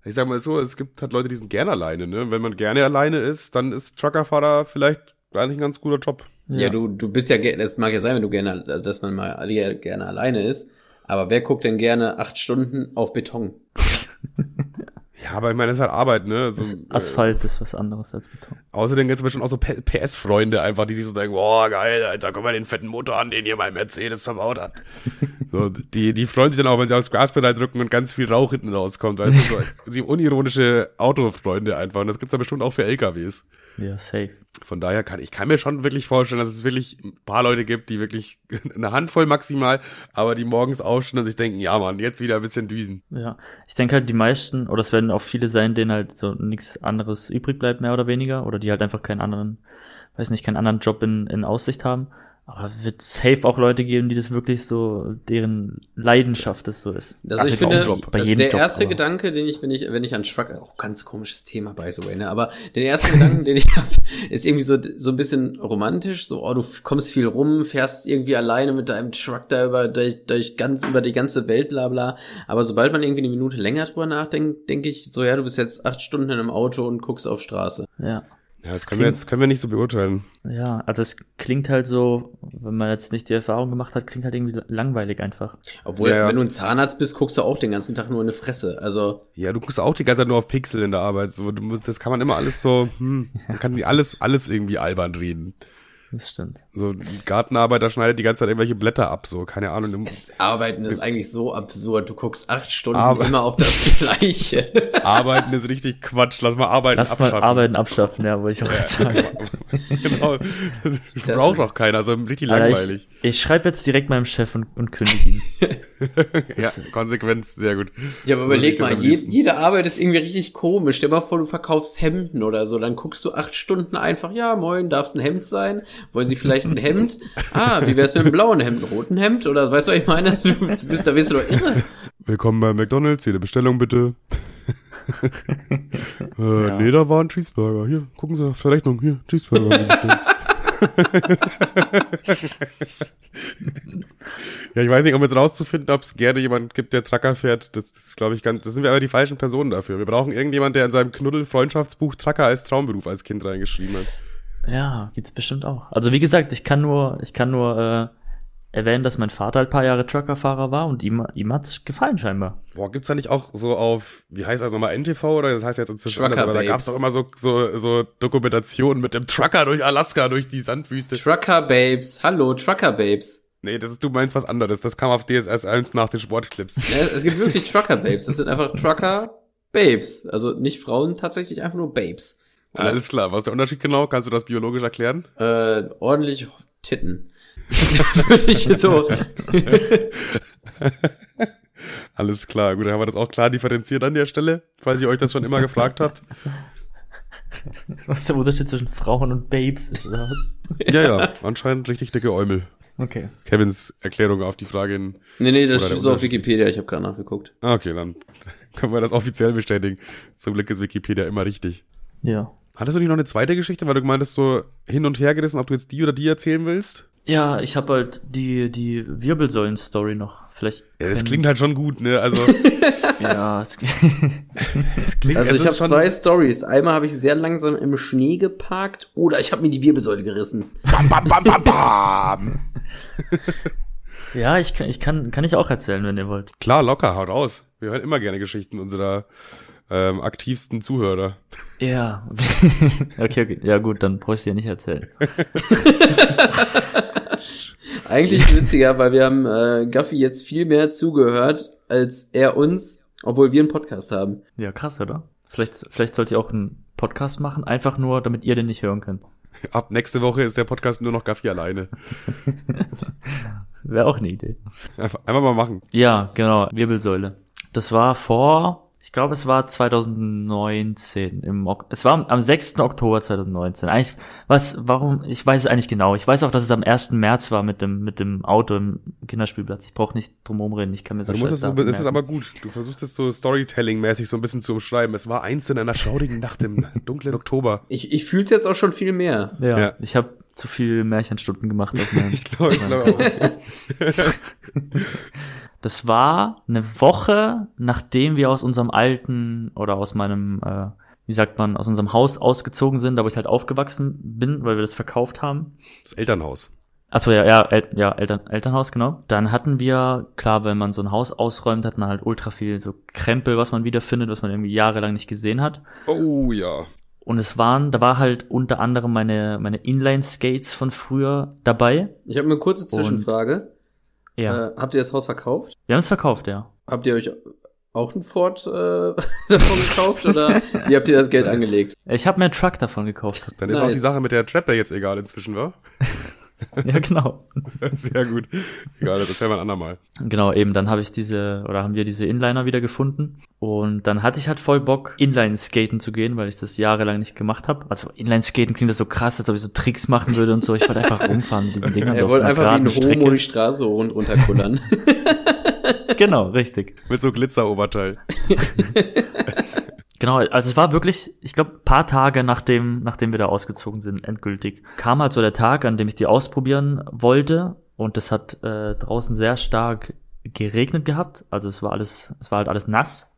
ich sag mal so, es gibt halt Leute, die sind gerne alleine, ne? Wenn man gerne alleine ist, dann ist Truckerfahrer vielleicht eigentlich ein ganz guter Job. Ja, du, du bist ja, das mag ja sein, wenn du gerne, dass man mal alle- gerne alleine ist. Aber wer guckt denn gerne acht Stunden auf Beton? Ja, aber ich meine, das ist halt Arbeit, ne? So, Das äh, Asphalt ist was anderes als Beton. Außerdem gibt es schon auch so PS-Freunde einfach, die sich so denken, boah, geil, Alter, guck mal den fetten Motor an, den hier mein Mercedes verbaut hat. so, die, die freuen sich dann auch, wenn sie aufs Gaspedal drücken und ganz viel Rauch hinten rauskommt, weißt du, so, sie unironische Autofreunde einfach. Und das gibt's da bestimmt auch für LKWs. Ja, safe. Von daher kann ich kann mir schon wirklich vorstellen, dass es wirklich ein paar Leute gibt, die wirklich eine Handvoll maximal, aber die morgens aufstehen und sich denken, ja Mann, jetzt wieder ein bisschen düsen. Ja, ich denke halt die meisten, oder es werden auch viele sein, denen halt so nichts anderes übrig bleibt, mehr oder weniger, oder die halt einfach keinen anderen, weiß nicht, keinen anderen Job in, in Aussicht haben. Aber wird safe auch Leute geben, die das wirklich so, deren Leidenschaft das so ist. Also ich Also finde, auch Job. Bei also jedem der Job, erste aber- Gedanke, den ich, wenn ich, wenn ich an Trucker, auch ganz komisches Thema by the way, ne, aber den ersten Gedanken, den ich habe, ist irgendwie so, so ein bisschen romantisch, so, oh, du kommst viel rum, fährst irgendwie alleine mit deinem Truck da über, durch, durch ganz, über die ganze Welt, bla, bla. Aber sobald man irgendwie eine Minute länger drüber nachdenkt, denke ich, so, ja, du bist jetzt acht Stunden in einem Auto und guckst auf Straße. Ja. Ja, das Das können wir jetzt können wir nicht so beurteilen. Ja, also es klingt halt so, wenn man jetzt nicht die Erfahrung gemacht hat, klingt halt irgendwie langweilig einfach. Obwohl, Ja, ja. wenn du ein Zahnarzt bist, guckst du auch den ganzen Tag nur in eine Fresse. Also, Ja, du guckst auch die ganze Zeit nur auf Pixel in der Arbeit. So, du musst, das kann man immer alles so, hm, man kann alles, alles irgendwie albern reden. Das stimmt. So, ein Gartenarbeiter schneidet die ganze Zeit irgendwelche Blätter ab, so, keine Ahnung. Das Arbeiten ist eigentlich so absurd. Du guckst acht Stunden Aber- immer auf das Gleiche. Arbeiten ist richtig Quatsch. Lass mal arbeiten Lass abschaffen. mal Arbeiten abschaffen, ja, wollte ich auch gerade sagen. genau. Das braucht doch keiner, so richtig Alter, langweilig. Ich, ich schreibe jetzt direkt meinem Chef und, und kündige ihn. ja, Konsequenz, sehr gut. Ja, aber überleg mal, je, jede Arbeit ist irgendwie richtig komisch. Stell dir mal vor, du verkaufst Hemden oder so, dann guckst du acht Stunden einfach, ja, moin, darf's ein Hemd sein? Wollen sie vielleicht ein Hemd? Ah, wie wär's mit einem blauen Hemd, einem roten Hemd? Oder weißt du, was ich meine? Du bist, da wirst du doch irre. Willkommen bei McDonalds, jede Bestellung bitte. äh, Ja. Nee, da war ein Cheeseburger. Hier, gucken Sie auf der Rechnung. Hier, Cheeseburger. ja, ich weiß nicht, um jetzt rauszufinden, ob es gerne jemand gibt, der Trucker fährt. Das, das ist, glaube ich, ganz. Das sind wir aber die falschen Personen dafür. Wir brauchen irgendjemand, der in seinem Knuddel-Freundschaftsbuch Trucker als Traumberuf als Kind reingeschrieben hat. Ja, gibt's bestimmt auch. Also wie gesagt, ich kann nur, ich kann nur äh, erwähnen, dass mein Vater halt ein paar Jahre Truckerfahrer war und ihm, ihm hat's gefallen scheinbar. Boah, gibt's da nicht auch so auf, wie heißt das nochmal, NTV oder das heißt jetzt inzwischen Trucker anders, aber da gab's doch immer so, so, so Dokumentationen mit dem Trucker durch Alaska, durch die Sandwüste. Trucker Babes. Hallo, Trucker Babes. Nee, das ist, du meinst was anderes. Das kam auf DSS 1 nach den Sportclips. Ja, es gibt wirklich Trucker Babes. Das sind einfach Trucker Babes. Also nicht Frauen, tatsächlich einfach nur Babes. Alles klar. Was ist der Unterschied genau? Kannst du das biologisch erklären? Äh, ordentlich Titten. Würde ich so. Alles klar. Gut, dann haben wir das auch klar differenziert an der Stelle, falls ihr euch das schon immer gefragt habt. Was der Unterschied zwischen Frauen und Babes ist, oder was? Ja, ja. Anscheinend richtig dicke Äumel. Okay. Kevins Erklärung auf die Frage in. Nee, nee, das so auf. Wikipedia. Ich habe gerade nachgeguckt. Ah, okay, dann können wir das offiziell bestätigen. Zum Glück ist Wikipedia immer richtig. Ja. Hattest du nicht noch eine zweite Geschichte, weil du gemeintest, so hin und her gerissen, ob du jetzt die oder die erzählen willst? Ja, ich habe halt die, die Wirbelsäulen-Story noch. Vielleicht. Ja, das klingt halt schon gut, ne? Also, Ja, es, das klingt Also es ich habe zwei Stories. Einmal habe ich sehr langsam im Schnee geparkt oder ich habe mir die Wirbelsäule gerissen. Bam, bam, bam, bam, bam. ja, ich kann, ich kann, kann ich auch erzählen, wenn ihr wollt. Klar, locker, haut raus. Wir hören immer gerne Geschichten unserer ähm, aktivsten Zuhörer. Ja. okay, okay. Ja gut, dann brauchst du ja nicht erzählen. Eigentlich witziger, weil wir haben äh, Gaffi jetzt viel mehr zugehört als er uns, obwohl wir einen Podcast haben. Ja, krass, oder? Vielleicht, vielleicht sollte ich auch einen Podcast machen, einfach nur, damit ihr den nicht hören könnt. Ab nächste Woche ist der Podcast nur noch Gaffi alleine. Wäre auch eine Idee. Einfach, einfach mal machen. Ja, genau, Wirbelsäule. Das war vor, ich glaube, es war 2019. Im, Ok- es war am, am 6. Oktober 2019. Eigentlich, was, warum, ich weiß es eigentlich genau. Ich weiß auch, dass es am 1. März war mit dem, mit dem Auto im Kinderspielplatz. Ich brauche nicht drum rumreden, ich kann mir so Du musst es, so, es ist aber gut. Du versuchst es so Storytelling-mäßig so ein bisschen zu umschreiben. Es war eins in einer schaurigen Nacht im dunklen Oktober. Ich, ich fühl's jetzt auch schon viel mehr. Ja, Ja. ich habe zu viel Märchenstunden gemacht. Auf meinem, Ich glaube, ich glaube auch. Das war eine Woche, nachdem wir aus unserem alten oder aus meinem, äh, wie sagt man, aus unserem Haus ausgezogen sind, da wo ich halt aufgewachsen bin, weil wir das verkauft haben. Das Elternhaus. Achso, ja, ja, El ja Eltern Elternhaus, genau. Dann hatten wir, klar, wenn man so ein Haus ausräumt, hat man halt ultra viel so Krempel, was man wiederfindet, was man irgendwie jahrelang nicht gesehen hat. Oh ja. Und es waren, da war halt unter anderem meine, meine Inline-Skates von früher dabei. Ich habe eine kurze Zwischenfrage. Ja. Äh, habt ihr das Haus verkauft? Wir haben es verkauft, ja. Habt ihr euch auch ein Ford äh, davon gekauft oder wie habt ihr das Geld angelegt? Ich habe mir einen Truck davon gekauft. Dann ist Nice. auch die Sache mit der Trapper jetzt egal inzwischen, wa? ja, genau. Sehr gut. Egal, das erzählen wir ein andermal. Genau, eben, dann habe ich diese, oder haben wir diese Inliner wieder gefunden. Und dann hatte ich halt voll Bock, Inline-Skaten zu gehen, weil ich das jahrelang nicht gemacht habe. Also Inline-Skaten klingt das so krass, als ob ich so Tricks machen würde und so. Ich wollte einfach rumfahren mit diesen Dingern. so Er auf wollte einfach wie ein Homo Strecke. die Straße run runterkullern. Genau, richtig. Mit so Glitzeroberteil. Genau, also es war wirklich, ich glaube, paar Tage nachdem, nachdem wir da ausgezogen sind, endgültig, kam halt so der Tag, an dem ich die ausprobieren wollte. Und es hat äh, draußen sehr stark geregnet gehabt. Also es war alles, es war halt alles nass.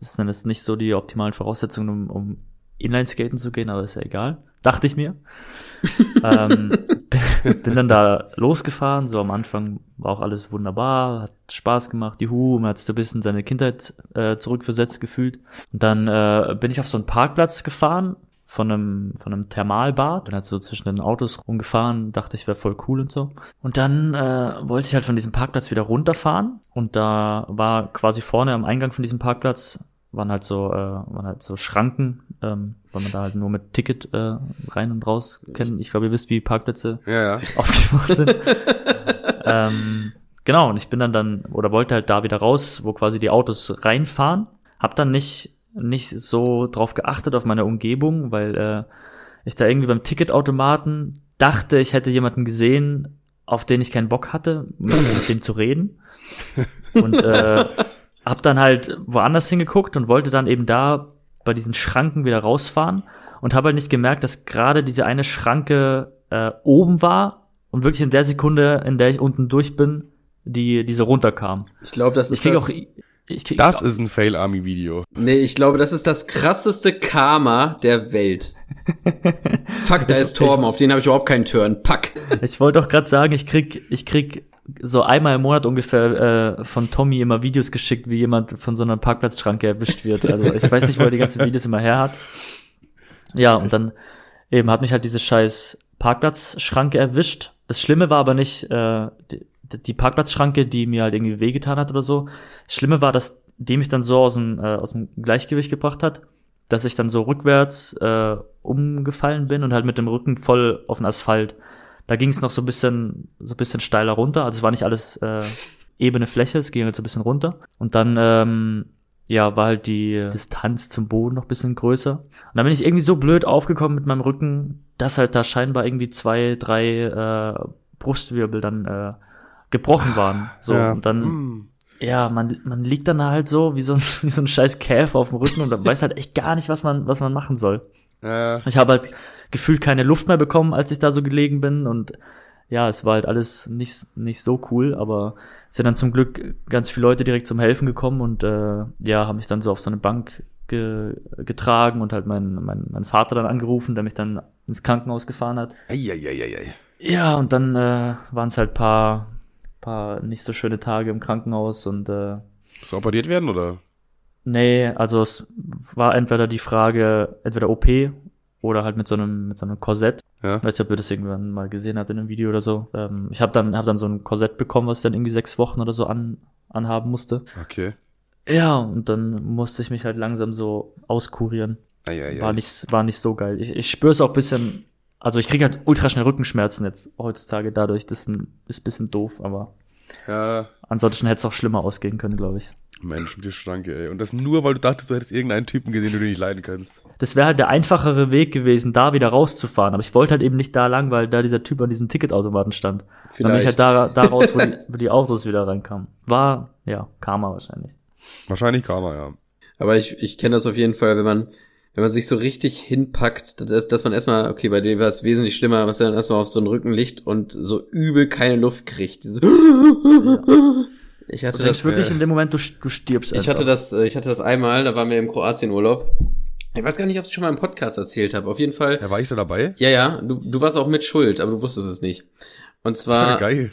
Es sind jetzt nicht so die optimalen Voraussetzungen, um, um Inline-Skaten zu gehen, aber ist ja egal. Dachte ich mir. ähm, bin, dann da losgefahren. So am Anfang war auch alles wunderbar, hat Spaß gemacht, juhu, man hat sich so ein bisschen seine Kindheit äh, zurückversetzt gefühlt. Und dann äh, bin ich auf so einen Parkplatz gefahren von einem, von einem Thermalbad. Bin halt so zwischen den Autos rumgefahren, dachte ich wäre voll cool und so. Und dann äh, wollte ich halt von diesem Parkplatz wieder runterfahren. Und da war quasi vorne am Eingang von diesem Parkplatz waren halt so, äh, waren halt so Schranken, ähm, weil man da halt nur mit Ticket äh, rein und raus kennt. Ich glaube, ihr wisst, wie Parkplätze Ja, ja. aufgemacht sind. ähm, genau, und ich bin dann dann, oder wollte halt da wieder raus, wo quasi die Autos reinfahren. Hab dann nicht, nicht so drauf geachtet auf meine Umgebung, weil äh, ich da irgendwie beim Ticketautomaten dachte, ich hätte jemanden gesehen, auf den ich keinen Bock hatte, mit mit dem zu reden. Und äh, hab dann halt woanders hingeguckt und wollte dann eben da bei diesen Schranken wieder rausfahren und habe halt nicht gemerkt, dass gerade diese eine Schranke äh, oben war und wirklich in der Sekunde, in der ich unten durch bin, die diese runterkam. Ich glaube, das Ich ist krieg das, auch ich krieg, Das ist ein Fail-Army-Video. Nee, ich glaube, das ist das krasseste Karma der Welt. Fuck, da ist Torben, auf den habe ich überhaupt keinen Turn. Pack. Ich wollte doch gerade sagen, ich krieg, ich krieg so einmal im Monat ungefähr äh, von Tommy immer Videos geschickt, wie jemand von so einer Parkplatzschranke erwischt wird. Also ich weiß nicht, wo er die ganzen Videos immer her hat. Ja, und dann eben hat mich halt diese scheiß Parkplatzschranke erwischt. Das Schlimme war aber nicht äh, die, die Parkplatzschranke, die mir halt irgendwie wehgetan hat oder so. Das Schlimme war, dass die mich dann so aus dem, äh, aus dem Gleichgewicht gebracht hat, dass ich dann so rückwärts äh, umgefallen bin und halt mit dem Rücken voll auf den Asphalt. Da ging es noch so ein bisschen, so ein bisschen steiler runter. Also es war nicht alles äh, ebene Fläche, es ging halt so ein bisschen runter. Und dann, ähm, ja, war halt die Distanz zum Boden noch ein bisschen größer. Und dann bin ich irgendwie so blöd aufgekommen mit meinem Rücken, dass halt da scheinbar irgendwie zwei, drei äh, Brustwirbel dann äh, gebrochen waren. So, ja. und dann Hm. ja, man, man liegt dann halt so wie so, ein, wie so ein scheiß Käfer auf dem Rücken und weiß halt echt gar nicht, was man, was man machen soll. Ja, Ich habe halt gefühlt keine Luft mehr bekommen, als ich da so gelegen bin und ja, es war halt alles nicht, nicht so cool, aber es sind dann zum Glück ganz viele Leute direkt zum Helfen gekommen und äh, ja, haben mich dann so auf so eine Bank ge getragen und halt mein, mein, mein Vater dann angerufen, der mich dann ins Krankenhaus gefahren hat. Eieieiei. Ja, und dann äh, waren es halt paar, paar nicht so schöne Tage im Krankenhaus und äh, Muss operiert werden, oder? Nee, also es war entweder die Frage, entweder OP oder halt mit so einem, mit so einem Korsett. Ja. Weiß nicht, ob ihr das irgendwann mal gesehen habt in einem Video oder so. Ähm, ich habe dann, hab dann so ein Korsett bekommen, was ich dann irgendwie sechs Wochen oder so an, anhaben musste. Okay. Ja, und dann musste ich mich halt langsam so auskurieren. Eieiei. War nicht, war nicht so geil. Ich, ich spüre es auch ein bisschen, also ich kriege halt ultra schnell Rückenschmerzen jetzt heutzutage dadurch. Das ist ein, ist ein bisschen doof, aber Ja, ansonsten hätte es auch schlimmer ausgehen können, glaube ich. Mensch, mit der Schranke, ey. Und das nur, weil du dachtest, du hättest irgendeinen Typen gesehen, den du nicht leiden kannst. Das wäre halt der einfachere Weg gewesen, da wieder rauszufahren. Aber ich wollte halt eben nicht da lang, weil da dieser Typ an diesem Ticketautomaten stand. Dann bin ich halt Vielleicht. da, da raus, wo die, wo die Autos wieder reinkamen. War, ja, Karma wahrscheinlich. Wahrscheinlich Karma, ja. Aber ich, ich kenne das auf jeden Fall, wenn man, wenn man sich so richtig hinpackt, dass, dass man erstmal, okay, bei dir war es wesentlich schlimmer, was dann erstmal auf so einen Rücken liegt und so übel keine Luft kriegt. Diese Ich Du hatte denkst das, wirklich äh, in dem Moment, du, du stirbst ich hatte das, äh, ich hatte das einmal, da waren wir im Kroatien-Urlaub. Ich weiß gar nicht, ob ich es schon mal im Podcast erzählt habe. Auf jeden Fall. Ja, war ich da dabei? Ja, ja, du, du warst auch mit schuld, aber du wusstest es nicht. Und zwar, Geil.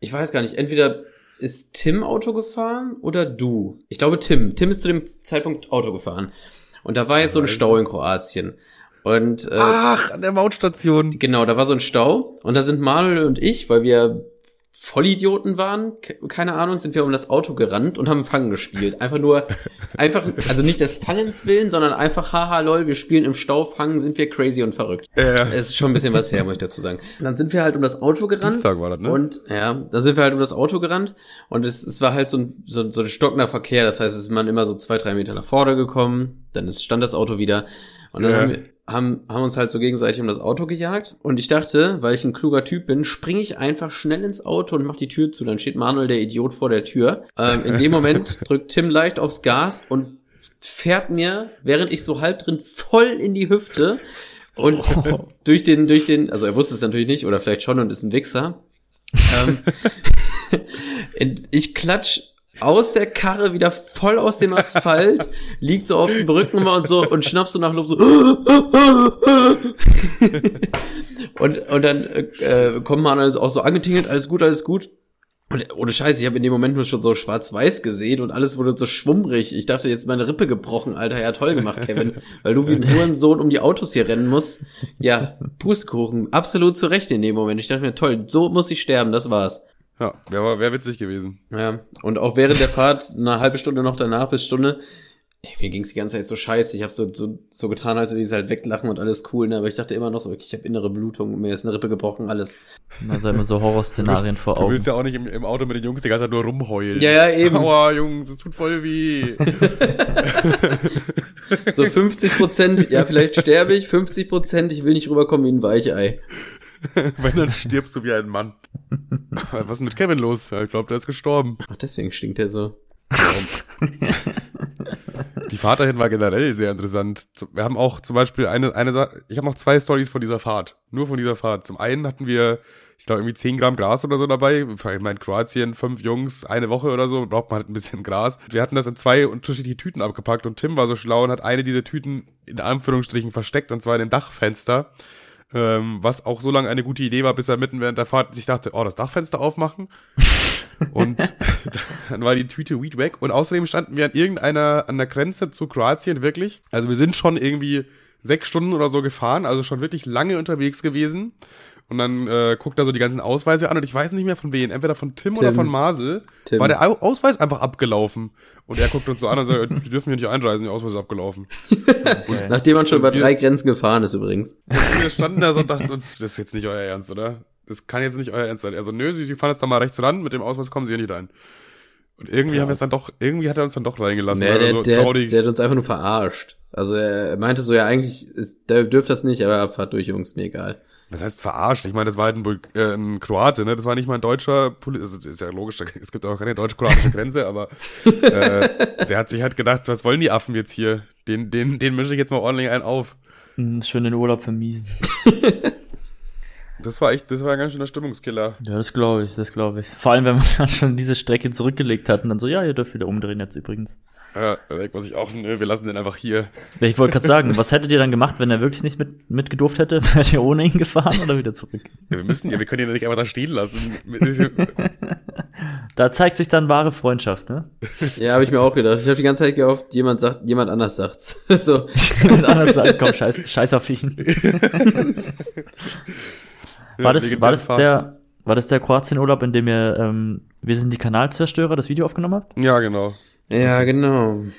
ich weiß gar nicht, entweder ist Tim Auto gefahren oder du. Ich glaube Tim. Tim ist zu dem Zeitpunkt Auto gefahren. Und da war jetzt so ein Stau in Kroatien. Und äh, Ach, an der Mautstation. Genau, da war so ein Stau und da sind Manuel und ich, weil wir Vollidioten waren, ke- keine Ahnung, sind wir um das Auto gerannt und haben Fangen gespielt. Einfach nur, einfach, also nicht des Fangens willen, sondern einfach, haha, lol, wir spielen im Stau Fangen, sind wir crazy und verrückt. Ja. Es ist schon ein bisschen was her, muss ich dazu sagen. Und dann sind wir halt um das Auto gerannt. Dienstag war das, ne? Und ja, da sind wir halt um das Auto gerannt und es, es war halt so ein, so, so ein stockender Verkehr. Das heißt, es ist man immer so zwei, drei Meter nach vorne gekommen, dann ist, stand das Auto wieder und dann Ja. haben, wir, haben, haben uns halt so gegenseitig um das Auto gejagt. Und ich dachte, weil ich ein kluger Typ bin, springe ich einfach schnell ins Auto und mach die Tür zu. Dann steht Manuel, der Idiot, vor der Tür. Ähm, in dem Moment drückt Tim leicht aufs Gas und fährt mir, während ich so halb drin, voll in die Hüfte. Und durch den, durch den, also er wusste es natürlich nicht, oder vielleicht schon und ist ein Wichser. Ähm, ich klatsch aus der Karre wieder voll aus dem Asphalt, liegt so auf dem Rücken und so und schnappst so nach Luft so. und, und dann äh, kommt man also auch so angetingelt, alles gut, alles gut. Und ohne Scheiß, ich habe in dem Moment nur schon so schwarz-weiß gesehen und alles wurde so schwummrig. Ich dachte, jetzt meine Rippe gebrochen, Alter. Ja, toll gemacht, Kevin. Weil du wie ein Hurensohn um die Autos hier rennen musst. Ja, Pustekuchen. Absolut zu Recht in dem Moment. Ich dachte mir, toll, so muss ich sterben, das war's. Ja, wäre wär witzig gewesen. Ja, und auch während der Fahrt, eine halbe Stunde noch danach bis Stunde, ey, mir ging's die ganze Zeit so scheiße. Ich habe so, so, so getan, als würde ich es halt weglachen und alles cool, ne? aber ich dachte immer noch so, okay, ich habe innere Blutung, mir ist eine Rippe gebrochen, alles. Da sind immer so Horrorszenarien vor Du Augen. willst ja auch nicht im, im Auto mit den Jungs die ganze Zeit nur rumheulen. Ja, ja, eben. Aua, Jungs, es tut voll weh. So 50 Prozent, ja, vielleicht sterbe ich, 50 Prozent, ich will nicht rüberkommen wie ein Weichei. Wenn, dann stirbst du wie ein Mann. Was ist mit Kevin los? Ich glaube, der ist gestorben. Ach, deswegen stinkt er so. Die Fahrt dahin war generell sehr interessant. Wir haben auch zum Beispiel eine, eine Sache, ich habe noch zwei Stories von dieser Fahrt. Nur von dieser Fahrt. Zum einen hatten wir, ich glaube, irgendwie 10 Gramm Gras oder so dabei. Ich meine, Kroatien, fünf Jungs, eine Woche oder so, braucht man halt ein bisschen Gras. Wir hatten das in zwei unterschiedliche Tüten abgepackt und Tim war so schlau und hat eine dieser Tüten in Anführungsstrichen versteckt und zwar in den Dachfenster. Ähm, was auch so lange eine gute Idee war, bis er mitten während der Fahrt sich dachte, oh, das Dachfenster aufmachen. Und dann war die Tüte Weed weg. Und außerdem standen wir an irgendeiner, an der Grenze zu Kroatien wirklich. Also wir sind schon irgendwie sechs Stunden oder so gefahren, also schon wirklich lange unterwegs gewesen. Und dann äh, guckt er so die ganzen Ausweise an und ich weiß nicht mehr von wem, entweder von Tim, oder Tim. von Marcel, Tim. war der Au- Ausweis einfach abgelaufen. Und er guckt uns so an und sagt, Sie dürfen hier nicht einreisen, der Ausweis ist abgelaufen. Okay. Nachdem man schon über drei Grenzen gefahren ist übrigens. Wir standen da so und dachten uns, das ist jetzt nicht euer Ernst, oder? Das kann jetzt nicht euer Ernst sein. Also nö, sie fahren jetzt da mal rechts ran, mit dem Ausweis kommen sie hier nicht rein. Und irgendwie haben wir es dann doch, irgendwie hat er uns dann doch reingelassen. Nee, der, also, der, traurig. der hat uns einfach nur verarscht. Also er meinte so, ja eigentlich, ist, der dürft das nicht, aber fahrt durch, Jungs, mir egal. Was heißt verarscht? Ich meine, das war halt ein, Bul äh, ein Kroate, ne? Das war nicht mal ein deutscher Poli also, das ist ja logisch, es gibt auch keine deutsch-kroatische Grenze, aber äh, der hat sich halt gedacht, was wollen die Affen jetzt hier? Den, den, den mische ich jetzt mal ordentlich einen auf. Hm, Schön den Urlaub vermiesen. Das war echt, das war ein ganz schöner Stimmungskiller. Ja, das glaube ich, das glaube ich. Vor allem, wenn man dann schon diese Strecke zurückgelegt hat und dann so, ja, ihr dürft wieder umdrehen jetzt übrigens. Ja, da denkt man sich auch, nö, wir lassen den einfach hier. Ja, Ich wollte gerade sagen, was hättet ihr dann gemacht, wenn er wirklich nicht mit, mitgedurft hätte? Wärt ihr ohne ihn gefahren oder wieder zurück? Ja, wir müssen ja, wir können ihn ja nicht einfach da stehen lassen. Da zeigt sich dann wahre Freundschaft, ne? Ja, habe ich mir auch gedacht. Ich habe die ganze Zeit gehofft, jemand sagt, jemand anders sagt's. so, Mit anderen sagen, komm, scheiß, scheiß auf ihn. War das, war das der, war das der Kroatien-Urlaub, in dem ihr, ähm, wir sind die Kanalzerstörer, das Video aufgenommen habt? Ja, genau. ja, genau.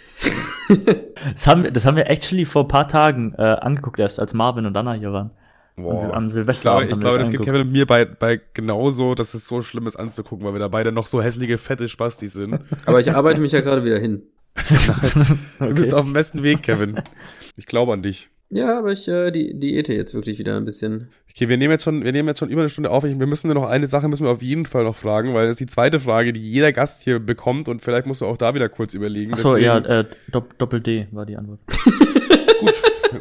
Das haben, wir- das haben wir actually vor ein paar Tagen äh, angeguckt erst, als Marvin und Anna hier waren. Boah. Am Ich glaube, Silvesterabend ich haben wir glaube das das geht angeguckt. Kevin und mir bei, bei genauso, dass es so schlimm ist anzugucken, weil wir da beide noch so hässliche, fette Spastis sind. Aber ich arbeite mich ja gerade wieder hin. Du bist auf dem besten Weg, Kevin. Ich glaube an dich. Ja, aber ich äh, die diete jetzt wirklich wieder ein bisschen. Okay, wir nehmen jetzt schon, wir nehmen jetzt schon über eine Stunde auf. Wir müssen nur noch eine Sache müssen wir auf jeden Fall noch fragen, weil das ist die zweite Frage, die jeder Gast hier bekommt und vielleicht musst du auch da wieder kurz überlegen. Achso, ja, äh, Dopp- Doppel-D war die Antwort. gut.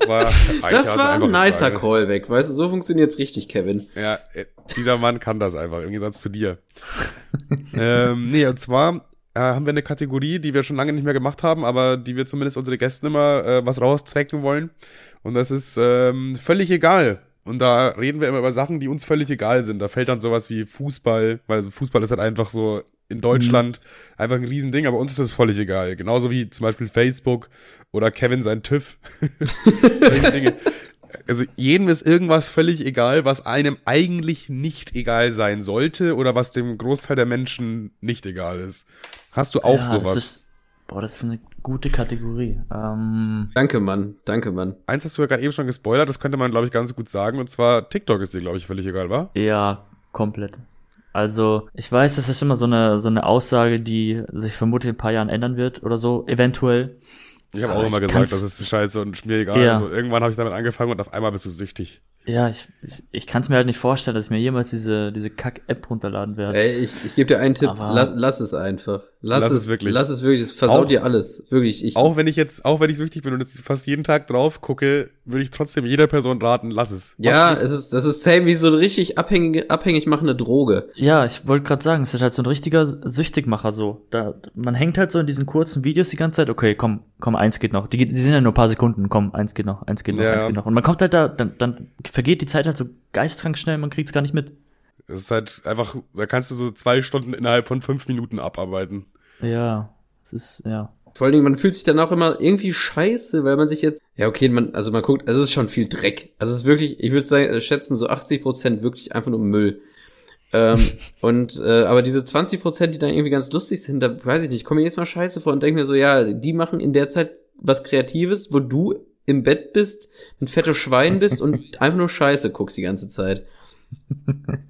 War, Das du war ein nicer Frage. Callback, weißt du, so funktioniert's richtig, Kevin. Ja, äh, dieser Mann kann das einfach, im Gegensatz zu dir. ähm, nee, und zwar äh, haben wir eine Kategorie, die wir schon lange nicht mehr gemacht haben, aber die wir zumindest unsere Gästen immer äh, was rauszwecken wollen. Und das ist ähm, völlig egal. Und da reden wir immer über Sachen, die uns völlig egal sind. Da fällt dann sowas wie Fußball, weil Fußball ist halt einfach so in Deutschland mhm. einfach ein Riesending, aber uns ist das völlig egal. Genauso wie zum Beispiel Facebook oder Kevin sein TÜV. also jedem ist irgendwas völlig egal, was einem eigentlich nicht egal sein sollte oder was dem Großteil der Menschen nicht egal ist. Hast du auch ja, sowas? Das ist, boah, das ist eine gute Kategorie. Ähm, danke, Mann. Danke, Mann. Eins hast du ja gerade eben schon gespoilert, das könnte man, glaube ich, ganz gut sagen. Und zwar TikTok ist dir, glaube ich, völlig egal, war? Ja, komplett. Also, ich weiß, das ist immer so eine, so eine Aussage, die sich vermutlich in ein paar Jahren ändern wird oder so, eventuell. Ich habe auch immer gesagt, das ist scheiße und mir egal. Ja. Also, irgendwann habe ich damit angefangen und auf einmal bist du süchtig. Ja, ich, ich, ich kann es mir halt nicht vorstellen, dass ich mir jemals diese, diese Kack-App runterladen werde. Ey, ich, ich gebe dir einen Tipp, lass, lass es einfach. Lass, lass es, es, wirklich. Lass es wirklich, es versaut auch, dir alles. Wirklich. Ich, auch wenn ich jetzt, auch wenn ich süchtig bin und jetzt fast jeden Tag drauf gucke, würde ich trotzdem jeder Person raten, lass es. Ja, es ist, das ist same wie so eine richtig abhängige, abhängig machende Droge. Ja, ich wollte gerade sagen, es ist halt so ein richtiger Süchtigmacher so. Da, man hängt halt so in diesen kurzen Videos die ganze Zeit, okay, komm, komm, eins geht noch. Die, die sind ja nur ein paar Sekunden, komm, eins geht noch, eins geht noch, ja. eins geht noch. Und man kommt halt da, dann, dann vergeht die Zeit halt so geisteskrank schnell, man kriegt's gar nicht mit. Es ist halt einfach, da kannst du so zwei Stunden innerhalb von fünf Minuten abarbeiten. Ja, es ist, ja. Vor allen Dingen, man fühlt sich dann auch immer irgendwie scheiße, weil man sich jetzt, ja okay, man, also man guckt, also es ist schon viel Dreck. Also es ist wirklich, ich würde sagen, äh, schätzen so 80 Prozent wirklich einfach nur Müll. ähm, und äh, aber diese 20 Prozent, die dann irgendwie ganz lustig sind, da weiß ich nicht, komme mir jetzt mal scheiße vor und denke mir so, ja, die machen in der Zeit was Kreatives, wo du im Bett bist, ein fettes Schwein bist und einfach nur Scheiße guckst die ganze Zeit.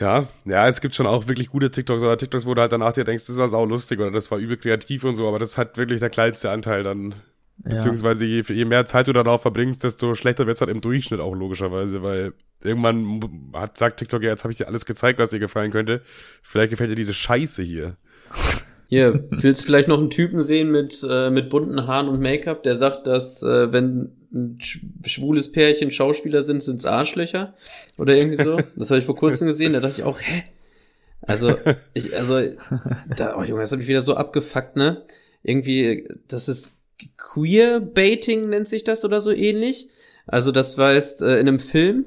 Ja, ja, es gibt schon auch wirklich gute TikToks oder TikToks, wo du halt danach dir denkst, das war sau lustig oder das war übel kreativ und so, aber das hat wirklich der kleinste Anteil dann. Beziehungsweise je, je mehr Zeit du darauf verbringst, desto schlechter wird's halt im Durchschnitt auch logischerweise, weil irgendwann hat, sagt TikTok, ja, jetzt habe ich dir alles gezeigt, was dir gefallen könnte. Vielleicht gefällt dir diese Scheiße hier. Hier, willst du vielleicht noch einen Typen sehen mit, äh, mit bunten Haaren und Make-up, der sagt, dass äh, wenn ein schwules Pärchen Schauspieler sind, sind's Arschlöcher oder irgendwie so. Das habe ich vor kurzem gesehen, da dachte ich auch, hä? Also, ich, also, da, oh Junge, das habe ich wieder so abgefuckt, ne? Irgendwie, das ist Queer-Baiting nennt sich das oder so ähnlich. Also, das heißt, äh, in einem Film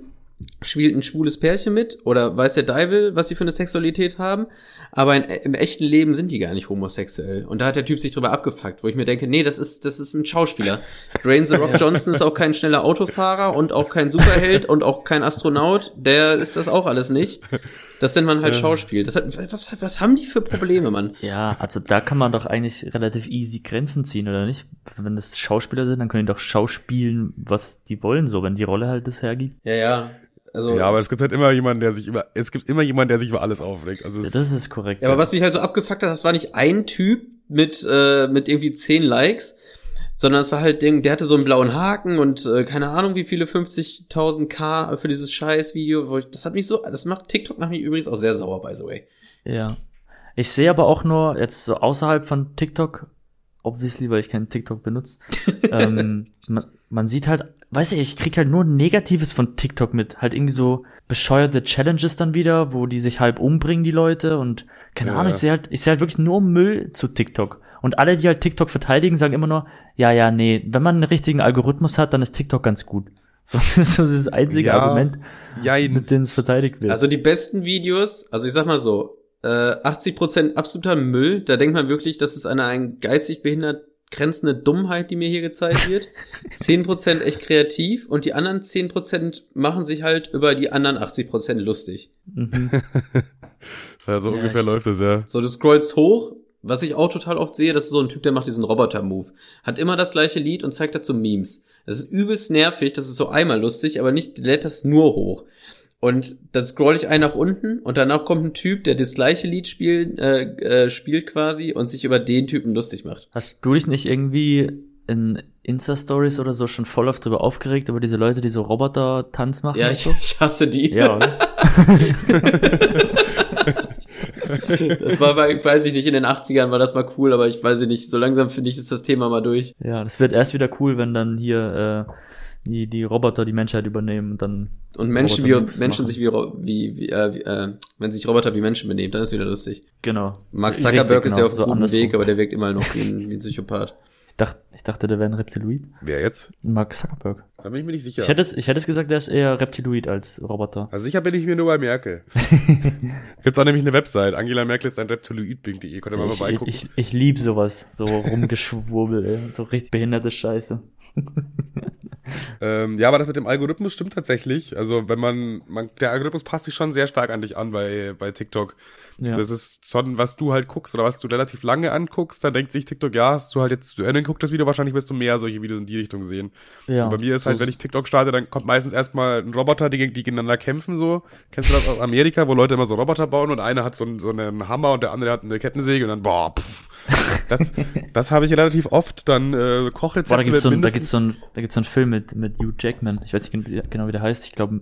spielt ein schwules Pärchen mit oder weiß der Deivel, was sie für eine Sexualität haben, aber in, im echten Leben sind die gar nicht homosexuell. Und da hat der Typ sich drüber abgefuckt, wo ich mir denke, nee, das ist, das ist ein Schauspieler. Dwayne The Rock Johnson ist auch kein schneller Autofahrer und auch kein Superheld und auch kein Astronaut. Der ist das auch alles nicht. Das nennt man halt Schauspiel. Das hat, was, was haben die für Probleme, Mann? Ja, also da kann man doch eigentlich relativ easy Grenzen ziehen, oder nicht? Wenn das Schauspieler sind, dann können die doch schauspielen, was die wollen, so, wenn die Rolle halt das hergibt. Ja, ja. Also, ja, aber es gibt halt immer jemanden, der sich über, es gibt immer jemanden, der sich über alles aufregt. Also ja, das ist korrekt. Ja, aber was mich halt so abgefuckt hat, das war nicht ein Typ mit, äh, mit irgendwie zehn Likes, sondern es war halt, der, der hatte so einen blauen Haken und äh, keine Ahnung, wie viele 50.000 K für dieses Scheiß-Video. Wo ich, Das hat mich so, das macht TikTok macht mich übrigens auch sehr sauer, by the way. Ja. Ich sehe aber auch nur jetzt so außerhalb von TikTok, obviously, weil ich keinen TikTok benutze, ähm, man, man sieht halt weiß ich, ich krieg halt nur Negatives von TikTok mit. Halt irgendwie so bescheuerte Challenges dann wieder, wo die sich halb umbringen, die Leute. Und keine ja. Ahnung, ich sehe halt, ich sehe halt wirklich nur Müll zu TikTok. Und alle, die halt TikTok verteidigen, sagen immer nur, ja, ja, nee, wenn man einen richtigen Algorithmus hat, dann ist TikTok ganz gut. So, das ist das einzige ja, Argument, ja, mit dem es verteidigt wird. Also die besten Videos, also ich sag mal so, äh, 80% absoluter Müll, da denkt man wirklich, dass es eine ein geistig behindert grenzende Dummheit, die mir hier gezeigt wird. 10% echt kreativ und die anderen 10% machen sich halt über die anderen 80% lustig. Mhm. ja, so ja, ungefähr ich, läuft es, ja. So, du scrollst hoch, was ich auch total oft sehe, das ist so ein Typ, der macht diesen Roboter-Move. Hat immer das gleiche Lied und zeigt dazu Memes. Das ist übelst nervig, das ist so einmal lustig, aber nicht lädt das nur hoch. Und dann scroll ich ein nach unten und danach kommt ein Typ, der das gleiche Lied spielt, äh, äh, spielt quasi und sich über den Typen lustig macht. Hast du dich nicht irgendwie in Insta-Stories oder so schon voll oft drüber aufgeregt, über diese Leute, die so Roboter-Tanz machen? Ja, ich, so? ich hasse die. Ja, das war bei, weiß ich nicht, in den 80ern war das mal cool, aber ich weiß nicht, so langsam finde ich, ist das Thema mal durch. Ja, das wird erst wieder cool, wenn dann hier äh, die, die Roboter die Menschheit übernehmen und dann. Und Menschen wie Menschen machen. sich wie, wie, wie, äh, wie äh, wenn sich Roboter wie Menschen benehmen, dann ist wieder lustig. Genau. Mark Zuckerberg Richtig, ist genau, ja auf einem so guten Weg, aber der wirkt immer noch wie ein, wie ein Psychopath. Ich Ich dachte, ich dachte, der wäre ein Reptiloid. Wer jetzt? Mark Zuckerberg. Da bin ich mir nicht sicher. Ich hätte es, ich hätte es gesagt, der ist eher Reptiloid als Roboter. also sicher bin ich mir nur bei Merkel. Gibt's auch nämlich eine Website. Angela Merkel ist ein Reptiloid.de. Könnt ihr mal ich, vorbeigucken. ich, ich lieb sowas, so rumgeschwurbel, ey. so richtig behinderte Scheiße. Ähm, ja, aber das mit dem Algorithmus stimmt tatsächlich. Also wenn man, man der Algorithmus passt sich schon sehr stark an dich an bei, bei TikTok. Ja. Das ist schon, was du halt guckst oder was du relativ lange anguckst, dann denkt sich TikTok, ja, hast du halt jetzt zu Ende geguckt das Video, wahrscheinlich wirst du mehr solche Videos in die Richtung sehen. ja. Und bei mir ist halt, wenn ich TikTok starte, dann kommt meistens erstmal ein Roboter, die, die gegeneinander kämpfen so. Kennst du das aus Amerika, wo Leute immer so Roboter bauen und einer hat so, einen- so einen Hammer und der andere hat eine Kettensäge und dann, boah, pff. Das, das habe ich relativ oft. Dann äh, Kochrezepte Boah, da gibt's so, ein, da gibt's so ein, da gibt's so einen Film mit, mit Hugh Jackman. Ich weiß nicht gen- genau, wie der heißt. Ich glaube,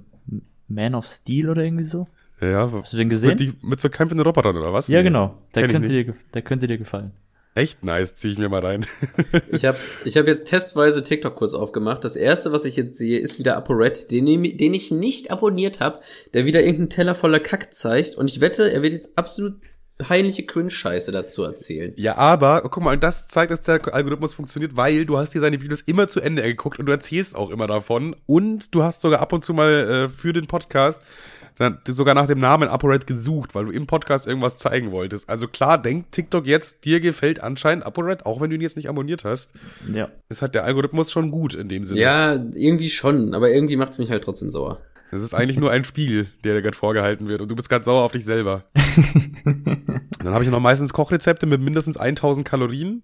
Man of Steel oder irgendwie so. Ja, Hast du den gesehen? mit, die, mit so kämpfenden Robotern oder was? ja, Nee. genau. Der könnte, dir, der könnte dir gefallen. Echt nice, zieh ich mir mal rein. Ich habe ich hab jetzt testweise TikTok kurz aufgemacht. Das erste, was ich jetzt sehe, ist wieder ApoRed, den, den ich nicht abonniert habe, der wieder irgendeinen Teller voller Kack zeigt. Und ich wette, er wird jetzt absolut peinliche Cringe-Scheiße dazu erzählen. Ja, aber guck mal, das zeigt, dass der Algorithmus funktioniert, weil du hast dir seine Videos immer zu Ende geguckt und du erzählst auch immer davon und du hast sogar ab und zu mal äh, für den Podcast dann sogar nach dem Namen ApoRed gesucht, weil du im Podcast irgendwas zeigen wolltest. Also klar, denkt TikTok jetzt, dir gefällt anscheinend ApoRed, auch wenn du ihn jetzt nicht abonniert hast. Ja. Ist halt der Algorithmus schon gut in dem Sinne. Ja, irgendwie schon, aber irgendwie macht's mich halt trotzdem sauer. Das ist eigentlich nur ein Spiegel, der dir gerade vorgehalten wird und du bist ganz sauer auf dich selber. Dann habe ich noch meistens Kochrezepte mit mindestens 1000 Kalorien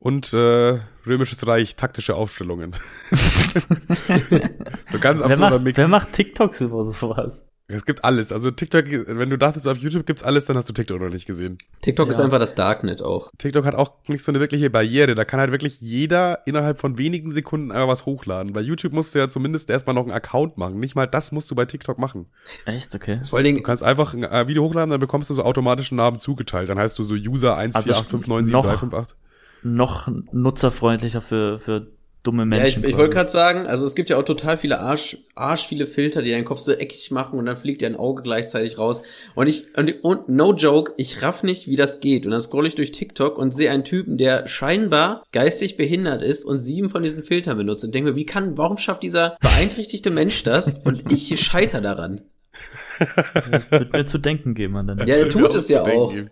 und äh, Römisches Reich taktische Aufstellungen. so ganz Wer absurder macht, Mix. wer macht TikToks über sowas? Es gibt alles. Also TikTok, wenn du dachtest, auf YouTube gibt's alles, dann hast du TikTok noch nicht gesehen. TikTok ist Ja. einfach das Darknet auch. TikTok hat auch nicht so eine wirkliche Barriere. Da kann halt wirklich jeder innerhalb von wenigen Sekunden einfach was hochladen. Bei YouTube musst du ja zumindest erstmal noch einen Account machen. Nicht mal das musst du bei TikTok machen. Echt, okay. Vor allen Dingen, Du kannst einfach ein äh, Video hochladen, dann bekommst du so automatisch einen Namen zugeteilt. Dann heißt du so User Also 148597358. Noch nutzerfreundlicher für, für dumme Ja, Menschen. ich, ich quasi. wollte gerade sagen, also es gibt ja auch total viele Arsch, Arsch viele Filter, die deinen Kopf so eckig machen und dann fliegt dir ein Auge gleichzeitig raus. Und ich, und, und no joke, ich raff nicht, wie das geht. Und dann scroll ich durch TikTok und sehe einen Typen, der scheinbar geistig behindert ist und sieben von diesen Filtern benutzt und denke mir, wie kann, warum schafft dieser beeinträchtigte Mensch das und ich scheiter daran? Das wird mir zu denken geben an dann. Ja, er tut es ja auch. geben.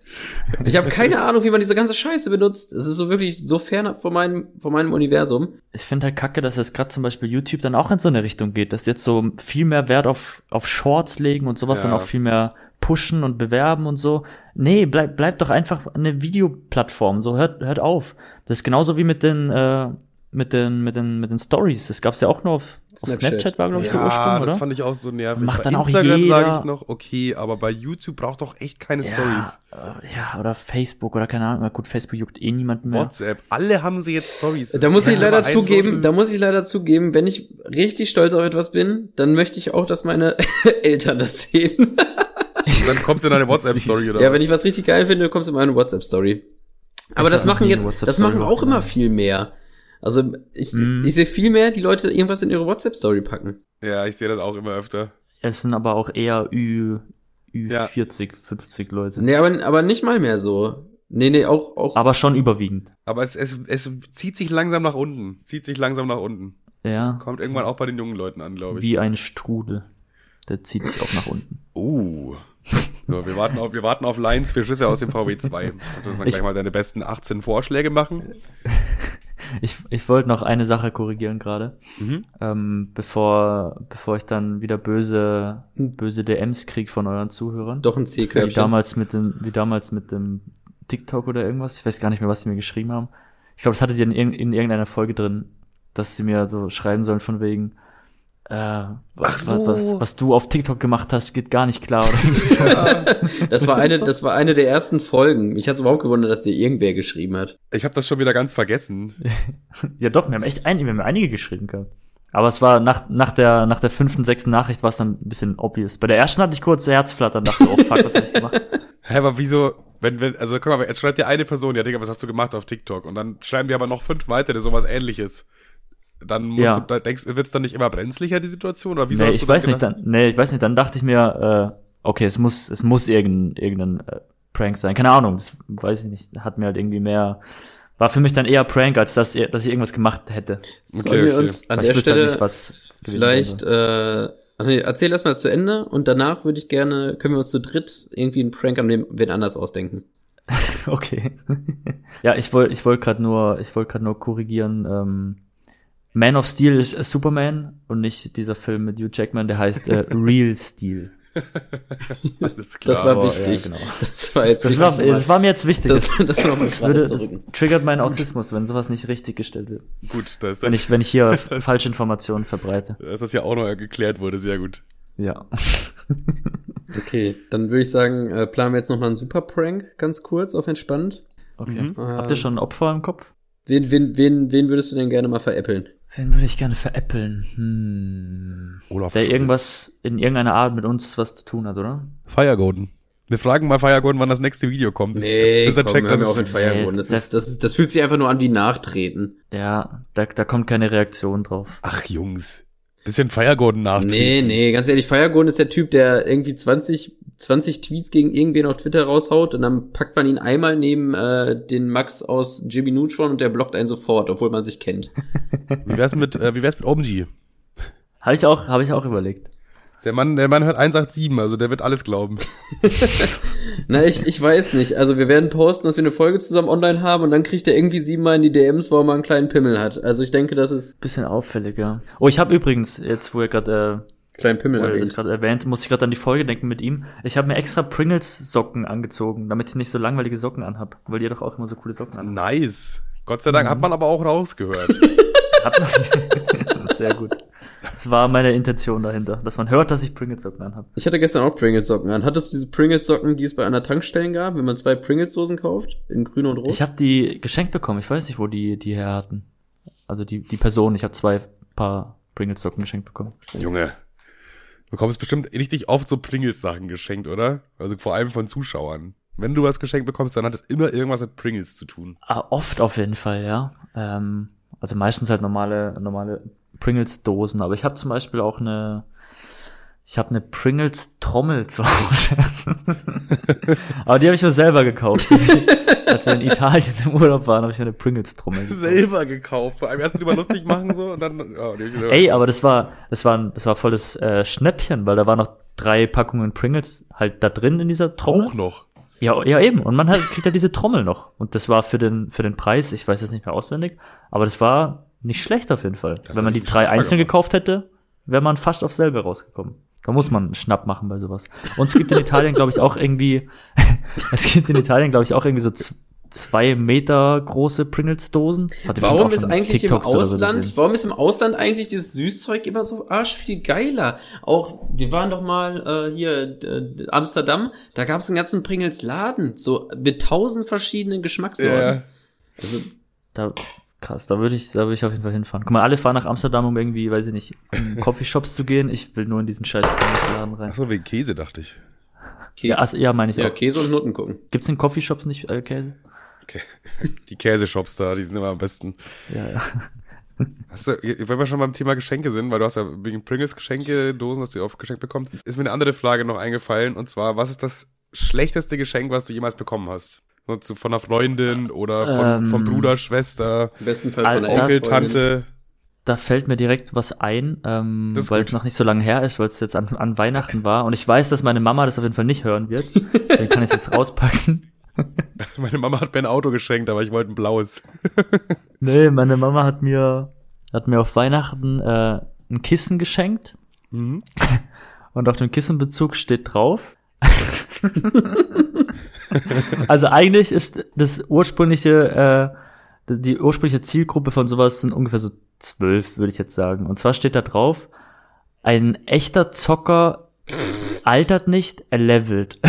Ich habe keine Ahnung, wie man diese ganze Scheiße benutzt. Es ist so wirklich so fernab von meinem, von meinem Universum. Ich finde halt kacke, dass jetzt gerade zum Beispiel YouTube dann auch in so eine Richtung geht, dass jetzt so viel mehr Wert auf, auf Shorts legen und sowas Ja. dann auch viel mehr pushen und bewerben und so. Nee, bleib, bleib doch einfach eine Videoplattform. So, hört, hört auf. Das ist genauso wie mit den, äh, mit den, mit den, mit den Stories. Das gab's ja auch nur auf Snapchat, auf Snapchat. War, glaube ich, der Ja, Ursprung, das oder? fand ich auch so nervig. Macht bei dann auch Instagram sage ich noch, okay, aber bei YouTube braucht doch echt keine Stories. äh, ja, oder Facebook oder keine Ahnung. Na Gut, Facebook juckt eh niemanden mehr. WhatsApp, alle haben sie jetzt Stories. Da muss ich Ja, leider zugeben, da muss ich leider zugeben, wenn ich richtig stolz auf etwas bin, dann möchte ich auch, dass meine Eltern das sehen. dann kommst du in eine WhatsApp-Story oder ja, was? wenn ich was richtig geil finde, kommst du in meine WhatsApp-Story. Aber das machen jetzt, das machen auch immer hochgeladen. viel mehr. Also ich, Mhm. ich sehe viel mehr, die Leute irgendwas in ihre WhatsApp-Story packen. Ja, ich sehe das auch immer öfter. Es sind aber auch eher Ü, Ja. Ü40, 50 Leute. Nee, aber, aber nicht mal mehr so. Nee, nee, auch, auch. Aber schon überwiegend. Aber es, es, es zieht sich langsam nach unten. Zieht sich langsam nach unten. Ja. Kommt irgendwann auch bei den jungen Leuten an, glaube ich. Wie ein Strudel. Der zieht sich auch nach unten. Oh. So, wir warten auf, wir warten auf Lines für Schüsse aus dem VW2. Also müssen dann Ich- gleich mal deine besten 18 Vorschläge machen. Ich, ich wollte noch eine Sache korrigieren gerade. Mhm. Ähm, bevor, bevor ich dann wieder böse, böse DMs krieg von euren Zuhörern. doch ein Wie C-Körbchen. damals mit dem, wie damals mit dem TikTok oder irgendwas. Ich weiß gar nicht mehr, was sie mir geschrieben haben. Ich glaube, das hattet ihr in, in irgendeiner Folge drin, dass sie mir so schreiben sollen von wegen, äh, was, so. was, was, du auf TikTok gemacht hast, geht gar nicht klar. Oder. Das war eine, das war eine der ersten Folgen. Mich hat's überhaupt gewundert, dass dir irgendwer geschrieben hat. Ich habe das schon wieder ganz vergessen. ja doch, wir haben echt ein, wir haben einige geschrieben gehabt. Aber es war nach, nach der, nach der fünften, sechsten Nachricht war es dann ein bisschen obvious. Bei der ersten hatte ich kurz Herzflattern, dachte, oh fuck, was hab ich gemacht? Hä, aber wieso, wenn, wenn, also guck mal, jetzt schreibt dir eine Person, ja, Digga, was hast du gemacht auf TikTok? Und dann schreiben dir aber noch fünf weitere sowas ähnliches. Dann musst Ja. du, da denkst, wird's dann nicht immer brenzlicher, die Situation? Oder wieso nee, hast ich weiß dann nicht, dann, nee, ich weiß nicht, dann dachte ich mir, äh, okay, es muss, es muss irgendein, irgendein äh, Prank sein. Keine Ahnung, das weiß ich nicht. Hat mir halt irgendwie mehr, war für mich dann eher Prank, als dass, ihr, dass ich irgendwas gemacht hätte. Sollen wir okay. uns an Weil der halt Stelle nicht, was gewesen vielleicht, äh, nee, erzähl erst mal zu Ende und danach würde ich gerne, können wir uns zu dritt irgendwie einen Prank am dem wen anders ausdenken. Okay. ja, ich wollte ich wollte gerade nur, ich wollte gerade nur korrigieren. Ähm, Man of Steel ist äh, Superman und nicht dieser Film mit Hugh Jackman, der heißt äh, Real Steel. Alles klar. Das war aber, wichtig. ja, genau. Das war jetzt Das wichtig. war, das war mir jetzt wichtig. das, Das, das das, würde, das triggert meinen Autismus, wenn sowas nicht richtig gestellt wird. gut, dass Wenn das, ich, wenn ich hier falsche Informationen verbreite. dass das ja auch noch geklärt wurde, sehr gut. Ja. Okay, dann würde ich sagen, äh, planen wir jetzt noch mal einen super Prank, ganz kurz, auf entspannt. Okay. Mhm. Habt ihr schon ein Opfer im Kopf? Wen, wen, wen, wen würdest du denn gerne mal veräppeln? Wen würde ich gerne veräppeln? Hm. Olaf Der Scholz. irgendwas in irgendeiner Art mit uns was zu tun hat, oder? Firegolden. Wir fragen mal Firegolden, wann das nächste Video kommt. Nee, Bis er komm, checkt, hör mir auf mit Feiergrund. Das, ist, das, ist, das fühlt sich einfach nur an wie Nachtreten. Ja, da, da kommt keine Reaktion drauf. Ach, Jungs. Bisschen Firegolden nachtreten. Nee, nee, ganz ehrlich, Feiergrund ist der Typ, der irgendwie 20, 20 Tweets gegen irgendwen auf Twitter raushaut und dann packt man ihn einmal neben äh, den Max aus Jimmy Neutron und der blockt einen sofort, obwohl man sich kennt. Wie wär's mit, äh, wie wär's mit OMG? Habe ich auch, habe ich auch überlegt. Der Mann, der Mann hört 187, also der wird alles glauben. Na, ich, ich weiß nicht. Also wir werden posten, dass wir eine Folge zusammen online haben und dann kriegt er irgendwie siebenmal in die DMs, warum er einen kleinen Pimmel hat. Also ich denke, das ist Bisschen auffällig, ja. Oh, ich habe übrigens, jetzt wo ihr gerade kleinen Pimmel wo ihr das erwähnt. gerade erwähnt, muss ich gerade an die Folge denken mit ihm. Ich habe mir extra Pringles Socken angezogen, damit ich nicht so langweilige Socken anhab, weil ihr doch auch immer so coole Socken anhabt. Nice. Gott sei Dank hat man aber auch rausgehört. Hat man- Sehr gut. Das war meine Intention dahinter, dass man hört, dass ich Pringles Socken anhab. Ich hatte gestern auch Pringles-Socken an. Hattest du diese Pringles-Socken, die es bei einer Tankstelle gab, wenn man zwei Pringles-Dosen kauft? In grün und rot? Ich habe die geschenkt bekommen. Ich weiß nicht, wo die die her hatten. Also die die Person. Ich habe zwei Paar Pringles Socken geschenkt bekommen. Junge. Bekommst bestimmt richtig oft so Pringles-Sachen geschenkt, oder? Also vor allem von Zuschauern. Wenn du was geschenkt bekommst, dann hat es immer irgendwas mit Pringles zu tun. Ah, oft auf jeden Fall, ja. Ähm, also meistens halt normale normale Pringles Dosen. Aber ich habe zum Beispiel auch eine ich habe eine Pringles Trommel zu Hause. Aber die habe ich mir selber gekauft. Als wir in Italien im Urlaub waren, habe ich mir eine Pringles Trommel gekauft. Selber gekauft. Vor allem erst drüber lustig machen so und dann. Oh, Ey, aber das war, das war, das war volles äh, Schnäppchen, weil da waren noch drei Packungen Pringles halt da drin in dieser Trommel. auch noch. Ja, ja eben. Und man halt, kriegt ja diese Trommel noch. Und das war für den, für den Preis, ich weiß jetzt nicht mehr auswendig, aber das war nicht schlecht auf jeden Fall. Das Wenn man hat die drei einzeln gemacht. gekauft hätte, wäre man fast aufs selbe rausgekommen. Da muss man einen Schnapp machen bei sowas. Und es gibt in Italien, glaube ich, auch irgendwie, es gibt in Italien, glaube ich, auch irgendwie so zwei Meter große Pringles-Dosen. Warum ist eigentlich im TikToks so Ausland, gesehen. warum ist im Ausland eigentlich dieses Süßzeug immer so arsch viel geiler? Auch, wir waren doch mal äh, hier äh, Amsterdam, da gab es einen ganzen Pringles Laden, so mit tausend verschiedenen Geschmackssorten. Ja. Also, Da, krass, da würde ich, da würde ich auf jeden Fall hinfahren. Guck mal, alle fahren nach Amsterdam, um irgendwie, weiß ich nicht, in Coffeeshops zu gehen. Ich will nur in diesen scheiß Laden rein. Achso, wegen Käse, dachte ich. Kä Ja, also, ja, meine ich ja, auch. Käse und Nutten gucken. Gibt's in Coffeeshops nicht äh, Käse? Okay. Die Käseshops da, die sind immer am besten. Ja, ja. Hast du, wenn wir schon beim Thema Geschenke sind, weil du hast ja wegen Pringles Geschenke-Dosen, hast du ja oft geschenkt bekommen, ist mir eine andere Frage noch eingefallen und zwar, was ist das schlechteste Geschenk, was du jemals bekommen hast? So zu- Von einer Freundin oder von, Ähm, vom Bruder, Schwester, Im besten Fall Al- von Onkel. Tante. Da fällt mir direkt was ein, ähm, weil gut. es noch nicht so lange her ist, weil es jetzt an, an Weihnachten war. Und ich weiß, dass meine Mama das auf jeden Fall nicht hören wird. Deswegen kann ich es jetzt rauspacken. Meine Mama hat mir ein Auto geschenkt, aber ich wollte ein blaues. Nee, meine Mama hat mir, hat mir auf Weihnachten äh, ein Kissen geschenkt. Mhm. Und auf dem Kissenbezug steht drauf. also eigentlich ist das ursprüngliche, äh, die ursprüngliche Zielgruppe von sowas sind ungefähr so zwölf, würde ich jetzt sagen. Und zwar steht da drauf, ein echter Zocker altert nicht, er levelt.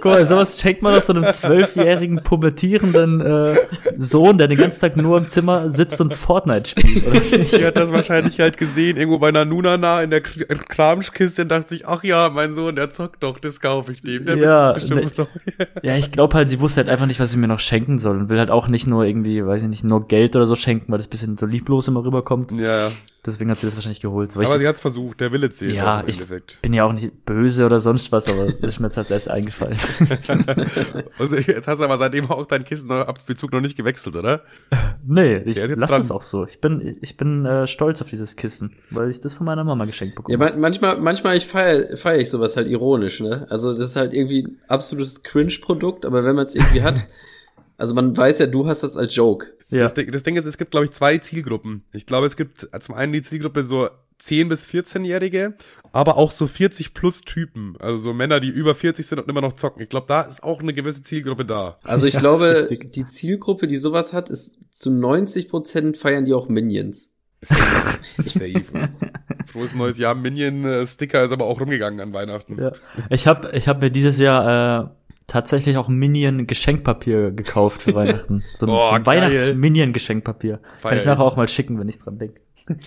Guck mal, sowas schenkt man doch so einem zwölfjährigen pubertierenden äh, Sohn, der den ganzen Tag nur im Zimmer sitzt und Fortnite spielt, oder? Die hat das wahrscheinlich halt gesehen, irgendwo bei einer Nunana in der Kramschkiste und dachte sich, ach ja, mein Sohn, der zockt doch, das kaufe ich dem. Der Ja, bestimmt freuen. Ja, ich glaube halt, sie wusste halt einfach nicht, was sie mir noch schenken soll und will halt auch nicht nur irgendwie, weiß ich nicht, nur Geld oder so schenken, weil das bisschen so lieblos immer rüberkommt. Ja, Deswegen hat sie das wahrscheinlich geholt. aber sie hat es versucht, der Wille zählt. Ja, im ich Endeffekt. bin ja auch nicht böse oder sonst was, aber das ist mir jetzt als erstes eingefallen. Und jetzt hast du aber seitdem auch deinen Kissenabzug noch nicht gewechselt, oder? Nee, ich lasse es auch so. Ich bin, ich bin äh, stolz auf dieses Kissen, weil ich das von meiner Mama geschenkt bekomme. Ja, manchmal, manchmal ich feier, feier ich sowas halt ironisch, ne? Also das ist halt irgendwie ein absolutes Cringe-Produkt, aber wenn man es irgendwie hat, also man weiß ja, du hast das als Joke. Ja. Das, das Ding ist, es gibt, glaube ich, zwei Zielgruppen. Ich glaube, es gibt zum einen die Zielgruppe so 10- bis 14-Jährige, aber auch so 40 plus Typen. Also so Männer, die über 40 sind und immer noch zocken. Ich glaube, da ist auch eine gewisse Zielgruppe da. Also ich ja, glaube, die Zielgruppe, die sowas hat, ist zu 90 Prozent feiern die auch Minions. Safe. Frohes neues Jahr. Minion-Sticker ist aber auch rumgegangen an Weihnachten. Ja. Ich habe ich hab mir dieses Jahr äh, tatsächlich auch Minion-Geschenkpapier gekauft für Weihnachten. So, oh, so ein Weihnachts-Minion-Geschenkpapier. Kann ich nachher auch mal schicken, wenn ich dran denke.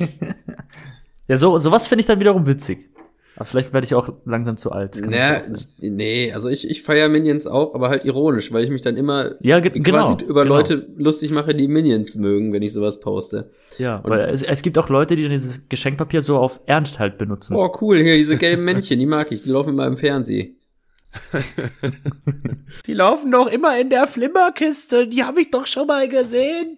ja, so sowas finde ich dann wiederum witzig. Aber vielleicht werde ich auch langsam zu alt. Naja, nee, also ich, ich feiere Minions auch, aber halt ironisch, weil ich mich dann immer ja, ge genau, über genau. Leute lustig mache, die Minions mögen, wenn ich sowas poste. Ja, Und weil es, es gibt auch Leute, die dieses Geschenkpapier so auf Ernst halt benutzen. Oh, cool, hier diese gelben Männchen, die mag ich, die laufen immer im Fernsehen. Die laufen doch immer in der Flimmerkiste, die habe ich doch schon mal gesehen.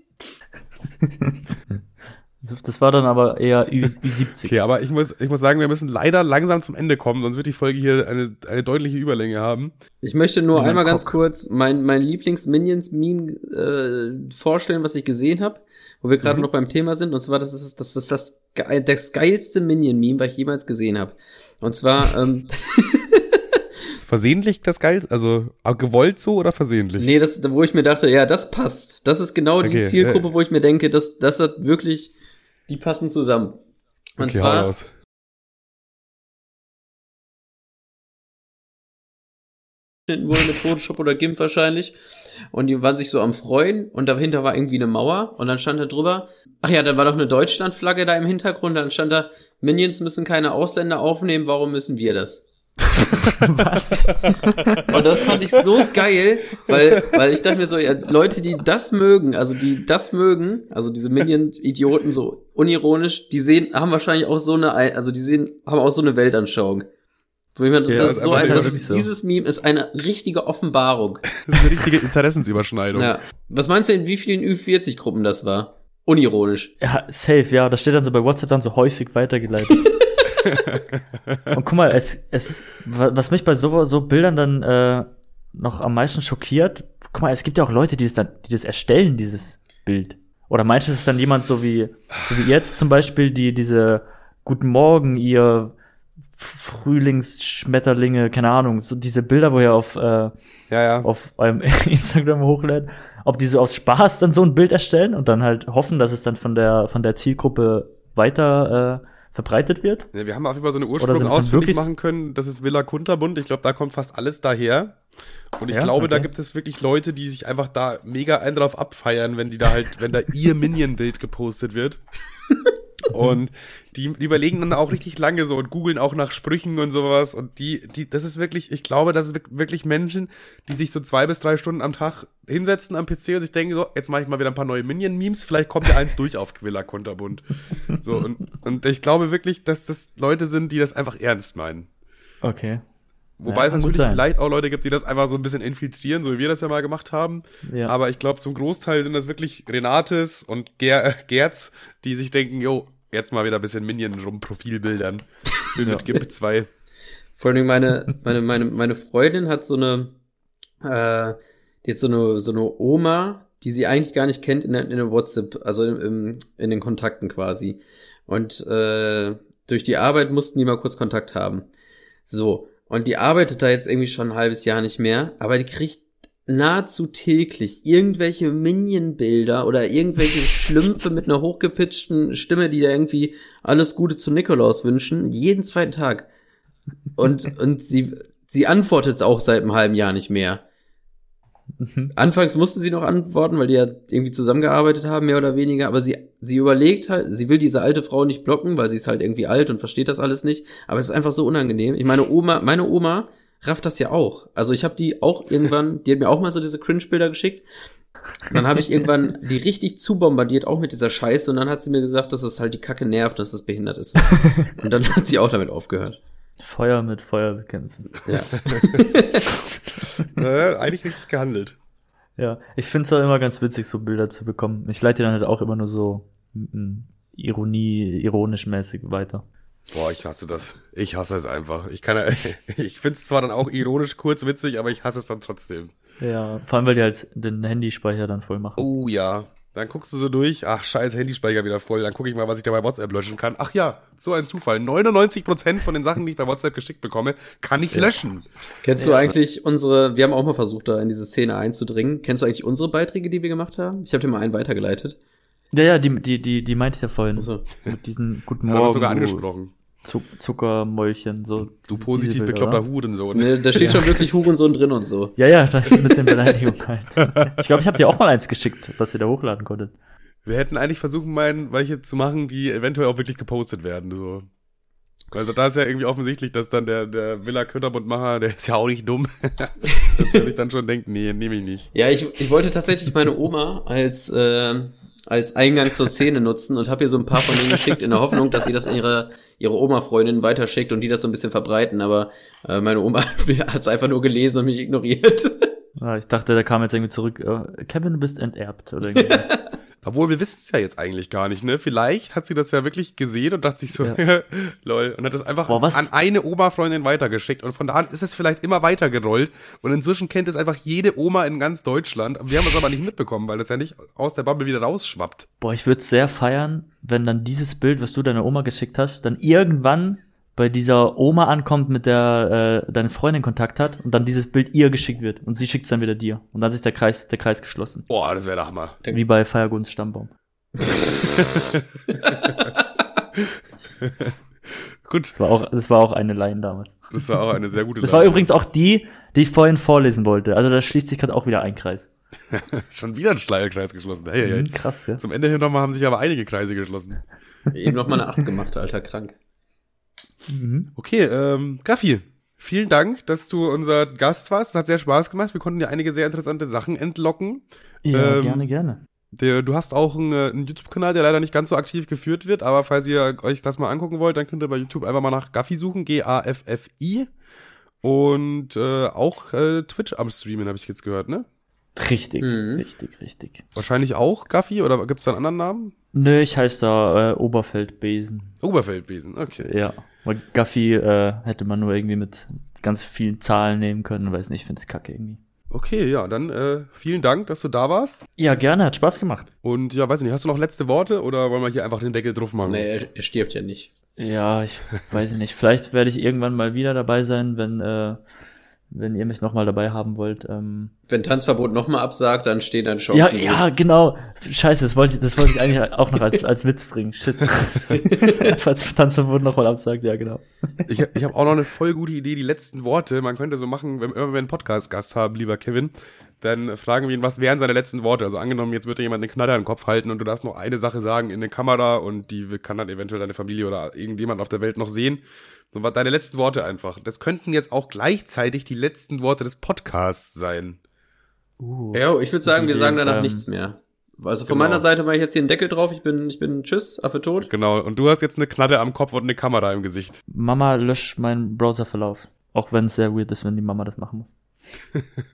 Das war dann aber eher Ü, 70 Okay, aber ich muss, ich muss sagen, wir müssen leider langsam zum Ende kommen, sonst wird die Folge hier eine, eine deutliche Überlänge haben. Ich möchte nur einmal ganz kurz mein, mein Lieblings-Minions-Meme äh, vorstellen, was ich gesehen habe, wo wir gerade mhm. noch beim Thema sind. Und zwar, das ist das, ist das, das geilste Minion-Meme, was ich jemals gesehen habe. Und zwar, ähm, versehentlich das geil? Also gewollt so oder versehentlich? Nee, das, wo ich mir dachte, ja, das passt. Das ist genau die okay, Zielgruppe, äh, wo ich mir denke, das, das hat wirklich, die passen zusammen. Und okay, zwar. Wohl mit Photoshop oder GIMP wahrscheinlich. Und die waren sich so am Freuen und dahinter war irgendwie eine Mauer und dann stand da drüber, ach ja, dann war doch eine Deutschlandflagge da im Hintergrund, dann stand da, Minions müssen keine Ausländer aufnehmen, warum müssen wir das? Was? Und das fand ich so geil, weil, weil ich dachte mir so, ja, Leute, die das mögen, also die das mögen, also diese Minion-Idioten so unironisch, die sehen, haben wahrscheinlich auch so eine, also die sehen, haben auch so eine Weltanschauung. Mir, ja, das, das so ein, das, so. Dieses Meme ist eine richtige Offenbarung. Das ist eine richtige Interessensüberschneidung. Ja. Was meinst du, in wie vielen Ü40-Gruppen das war? Unironisch. Ja, safe, ja. Das steht dann so bei WhatsApp dann so häufig weitergeleitet. Und guck mal, es, es, was mich bei so, so Bildern dann äh, noch am meisten schockiert, guck mal, es gibt ja auch Leute, die das dann, die das erstellen, dieses Bild. Oder meinst du, es ist dann jemand so wie, so wie jetzt zum Beispiel, die diese Guten Morgen, ihr Frühlingsschmetterlinge, keine Ahnung, so diese Bilder, wo ihr auf, äh, ja, ja. auf eurem Instagram hochlädt, ob die so aus Spaß dann so ein Bild erstellen und dann halt hoffen, dass es dann von der, von der Zielgruppe weiter äh, verbreitet wird. Ja, wir haben auf jeden Fall so eine Ursprung ausfindig machen können. Das ist Villa Kunterbund. Ich glaube, da kommt fast alles daher. Und ich ja, glaube, okay. da gibt es wirklich Leute, die sich einfach da mega ein drauf abfeiern, wenn die da halt, wenn da ihr Minion-Bild gepostet wird. Und die, die überlegen dann auch richtig lange so und googeln auch nach Sprüchen und sowas. Und die, die, das ist wirklich, ich glaube, das ist wirklich Menschen, die sich so zwei bis drei Stunden am Tag hinsetzen am PC und sich denken, so, jetzt mache ich mal wieder ein paar neue Minion-Memes, vielleicht kommt ja eins durch auf Quilla Kunterbund. So, und, und ich glaube wirklich, dass das Leute sind, die das einfach ernst meinen. Okay. Wobei ja, es natürlich vielleicht auch Leute gibt, die das einfach so ein bisschen infiltrieren, so wie wir das ja mal gemacht haben. Ja. Aber ich glaube, zum Großteil sind das wirklich Renates und Ger Gerz, die sich denken, jo, jetzt mal wieder ein bisschen Minion rum Profilbildern. Schön mit GIMP 2. Vor allem meine, meine, meine, meine Freundin hat so eine, äh, hat so eine, so eine Oma, die sie eigentlich gar nicht kennt in der, in der WhatsApp, also im, in den Kontakten quasi. Und äh, durch die Arbeit mussten die mal kurz Kontakt haben. So. Und die arbeitet da jetzt irgendwie schon ein halbes Jahr nicht mehr, aber die kriegt nahezu täglich irgendwelche Minion-Bilder oder irgendwelche Schlümpfe mit einer hochgepitchten Stimme, die da irgendwie alles Gute zu Nikolaus wünschen, jeden zweiten Tag. Und, und sie, sie antwortet auch seit einem halben Jahr nicht mehr. Mhm. Anfangs musste sie noch antworten, weil die ja irgendwie zusammengearbeitet haben, mehr oder weniger, aber sie, sie überlegt halt, sie will diese alte Frau nicht blocken, weil sie ist halt irgendwie alt und versteht das alles nicht, aber es ist einfach so unangenehm. Ich meine Oma, meine Oma rafft das ja auch. Also ich habe die auch irgendwann, die hat mir auch mal so diese Cringe-Bilder geschickt Und dann habe ich irgendwann die richtig zubombardiert, auch mit dieser Scheiße. Und dann hat sie mir gesagt, dass es halt die Kacke nervt, dass es behindert ist. Und dann hat sie auch damit aufgehört. Feuer mit Feuer bekämpfen. Ja. äh, eigentlich richtig gehandelt. Ja, ich finde es auch immer ganz witzig, so Bilder zu bekommen. Ich leite die dann halt auch immer nur so Ironie, ironisch mäßig weiter. Boah, ich hasse das. Ich hasse es einfach. Ich kann, ich finde es zwar dann auch ironisch kurz witzig, aber ich hasse es dann trotzdem. Ja, vor allem, weil die halt den Handyspeicher dann voll machen. Oh ja. Dann guckst du so durch, ach scheiße, Handyspeicher wieder voll. Dann gucke ich mal, was ich da bei WhatsApp löschen kann. Ach ja, so ein Zufall. 99% von den Sachen, die ich bei WhatsApp geschickt bekomme, kann ich Ja. löschen. Kennst du eigentlich unsere, wir haben auch mal versucht, da in diese Szene einzudringen. Kennst du eigentlich unsere Beiträge, die wir gemacht haben? Ich habe dir mal einen weitergeleitet. Ja, ja, die, die, die, die meinte ich ja vorhin. Also, Mit diesen Guten Hat er Morgen, sogar angesprochen. Zuck Zuckermäulchen, so. Du positiv bekloppter? Hurensohn. ne, da steht schon wirklich Hurensohn drin und so. Ja, ja, das ist mit den Beleidigungen halt. Ich glaube, ich habe dir auch mal eins geschickt, was ihr da hochladen konntet. Wir hätten eigentlich versuchen, meinen, welche zu machen, die eventuell auch wirklich gepostet werden. So. Also da ist ja irgendwie offensichtlich, dass dann der, der Villa Kötterbundmacher, der ist ja auch nicht dumm, dass er sich dann schon denkt, nee, nehme ich nicht. Ja, ich, ich wollte tatsächlich meine Oma als, äh, als Eingang zur Szene nutzen und habe ihr so ein paar von denen geschickt, in der Hoffnung, dass sie das an ihre, ihre Oma-Freundin weiterschickt und die das so ein bisschen verbreiten. Aber äh, meine Oma hat es einfach nur gelesen und mich ignoriert. Ja, ich dachte, der kam jetzt irgendwie zurück. äh, Kevin, du bist enterbt. Oder irgendwie. Obwohl, wir wissen es ja jetzt eigentlich gar nicht, ne? Vielleicht hat sie das ja wirklich gesehen und dachte sich so, Ja. lol, und hat das einfach Boah, an eine Oma-Freundin weitergeschickt. Und von da an ist es vielleicht immer weitergerollt. Und inzwischen kennt es einfach jede Oma in ganz Deutschland. Wir haben es aber nicht mitbekommen, weil das ja nicht aus der Bubble wieder rausschwappt. Boah, ich würde sehr feiern, wenn dann dieses Bild, was du deiner Oma geschickt hast, dann irgendwann bei dieser Oma ankommt, mit der äh, deine Freundin Kontakt hat und dann dieses Bild ihr geschickt wird und sie schickt es dann wieder dir und dann ist der Kreis der Kreis geschlossen, Boah, das wäre der Hammer. wie bei Feierguns Stammbaum. Gut, Das war auch das war auch eine Line damals. das war auch eine sehr gute Das war übrigens auch die, die ich vorhin vorlesen wollte. Also da schließt sich gerade auch wieder ein Kreis. Schon wieder ein Schleierkreis geschlossen. Hey, hey. Krass, ja. Zum Ende hin nochmal haben sich aber einige Kreise geschlossen. Eben noch mal eine Acht gemacht, alter krank. Mhm. Okay, ähm, Gaffi, vielen Dank, dass du unser Gast warst. Es hat sehr Spaß gemacht. Wir konnten dir einige sehr interessante Sachen entlocken. Ja, Ähm, gerne, gerne. Der, du hast auch einen, äh, einen YouTube-Kanal, der leider nicht ganz so aktiv geführt wird, aber falls ihr euch das mal angucken wollt, dann könnt ihr bei YouTube einfach mal nach Gaffi suchen, G-A-F-F-I. Und äh, auch äh, Twitch am Streamen, habe ich jetzt gehört, ne? Richtig, Mhm. richtig, richtig. Wahrscheinlich auch Gaffi oder gibt's da einen anderen Namen? Nö, ich heiße da äh, Oberfeldbesen. Oberfeldbesen, okay. Ja, weil Gaffi äh, hätte man nur irgendwie mit ganz vielen Zahlen nehmen können, weiß nicht, ich finde es kacke irgendwie. Okay, ja, dann äh, vielen Dank, dass du da warst. Ja, gerne, hat Spaß gemacht. Und ja, weiß nicht, hast du noch letzte Worte oder wollen wir hier einfach den Deckel drauf machen? Nee, er, er stirbt ja nicht. Ja, ich weiß nicht. Vielleicht werde ich irgendwann mal wieder dabei sein, wenn, äh, wenn ihr mich nochmal dabei haben wollt. Ähm, Wenn Tanzverbot noch mal absagt, dann stehen dann Chancen. ja, ja, genau. Scheiße, das wollte ich, das wollte ich eigentlich auch noch als, als Witz bringen. Shit. Falls Tanzverbot nochmal absagt, ja, genau. Ich, ich habe auch noch eine voll gute Idee, die letzten Worte. Man könnte so machen, wenn immer wir einen Podcast-Gast haben, lieber Kevin, dann fragen wir ihn, was wären seine letzten Worte? Also angenommen, jetzt wird dir jemand einen Knaller im Kopf halten und du darfst noch eine Sache sagen in eine Kamera und die kann dann eventuell deine Familie oder irgendjemand auf der Welt noch sehen. So, was deine letzten Worte einfach. Das könnten jetzt auch gleichzeitig die letzten Worte des Podcasts sein. Uh, Ja, ich würde sagen, wir sagen danach ähm, nichts mehr. Also von genau. meiner Seite mache ich jetzt hier einen Deckel drauf. Ich bin, ich bin tschüss, Affe tot. Genau. Und du hast jetzt eine Knalle am Kopf und eine Kamera im Gesicht. Mama löscht meinen Browserverlauf. Auch wenn es sehr weird ist, wenn die Mama das machen muss.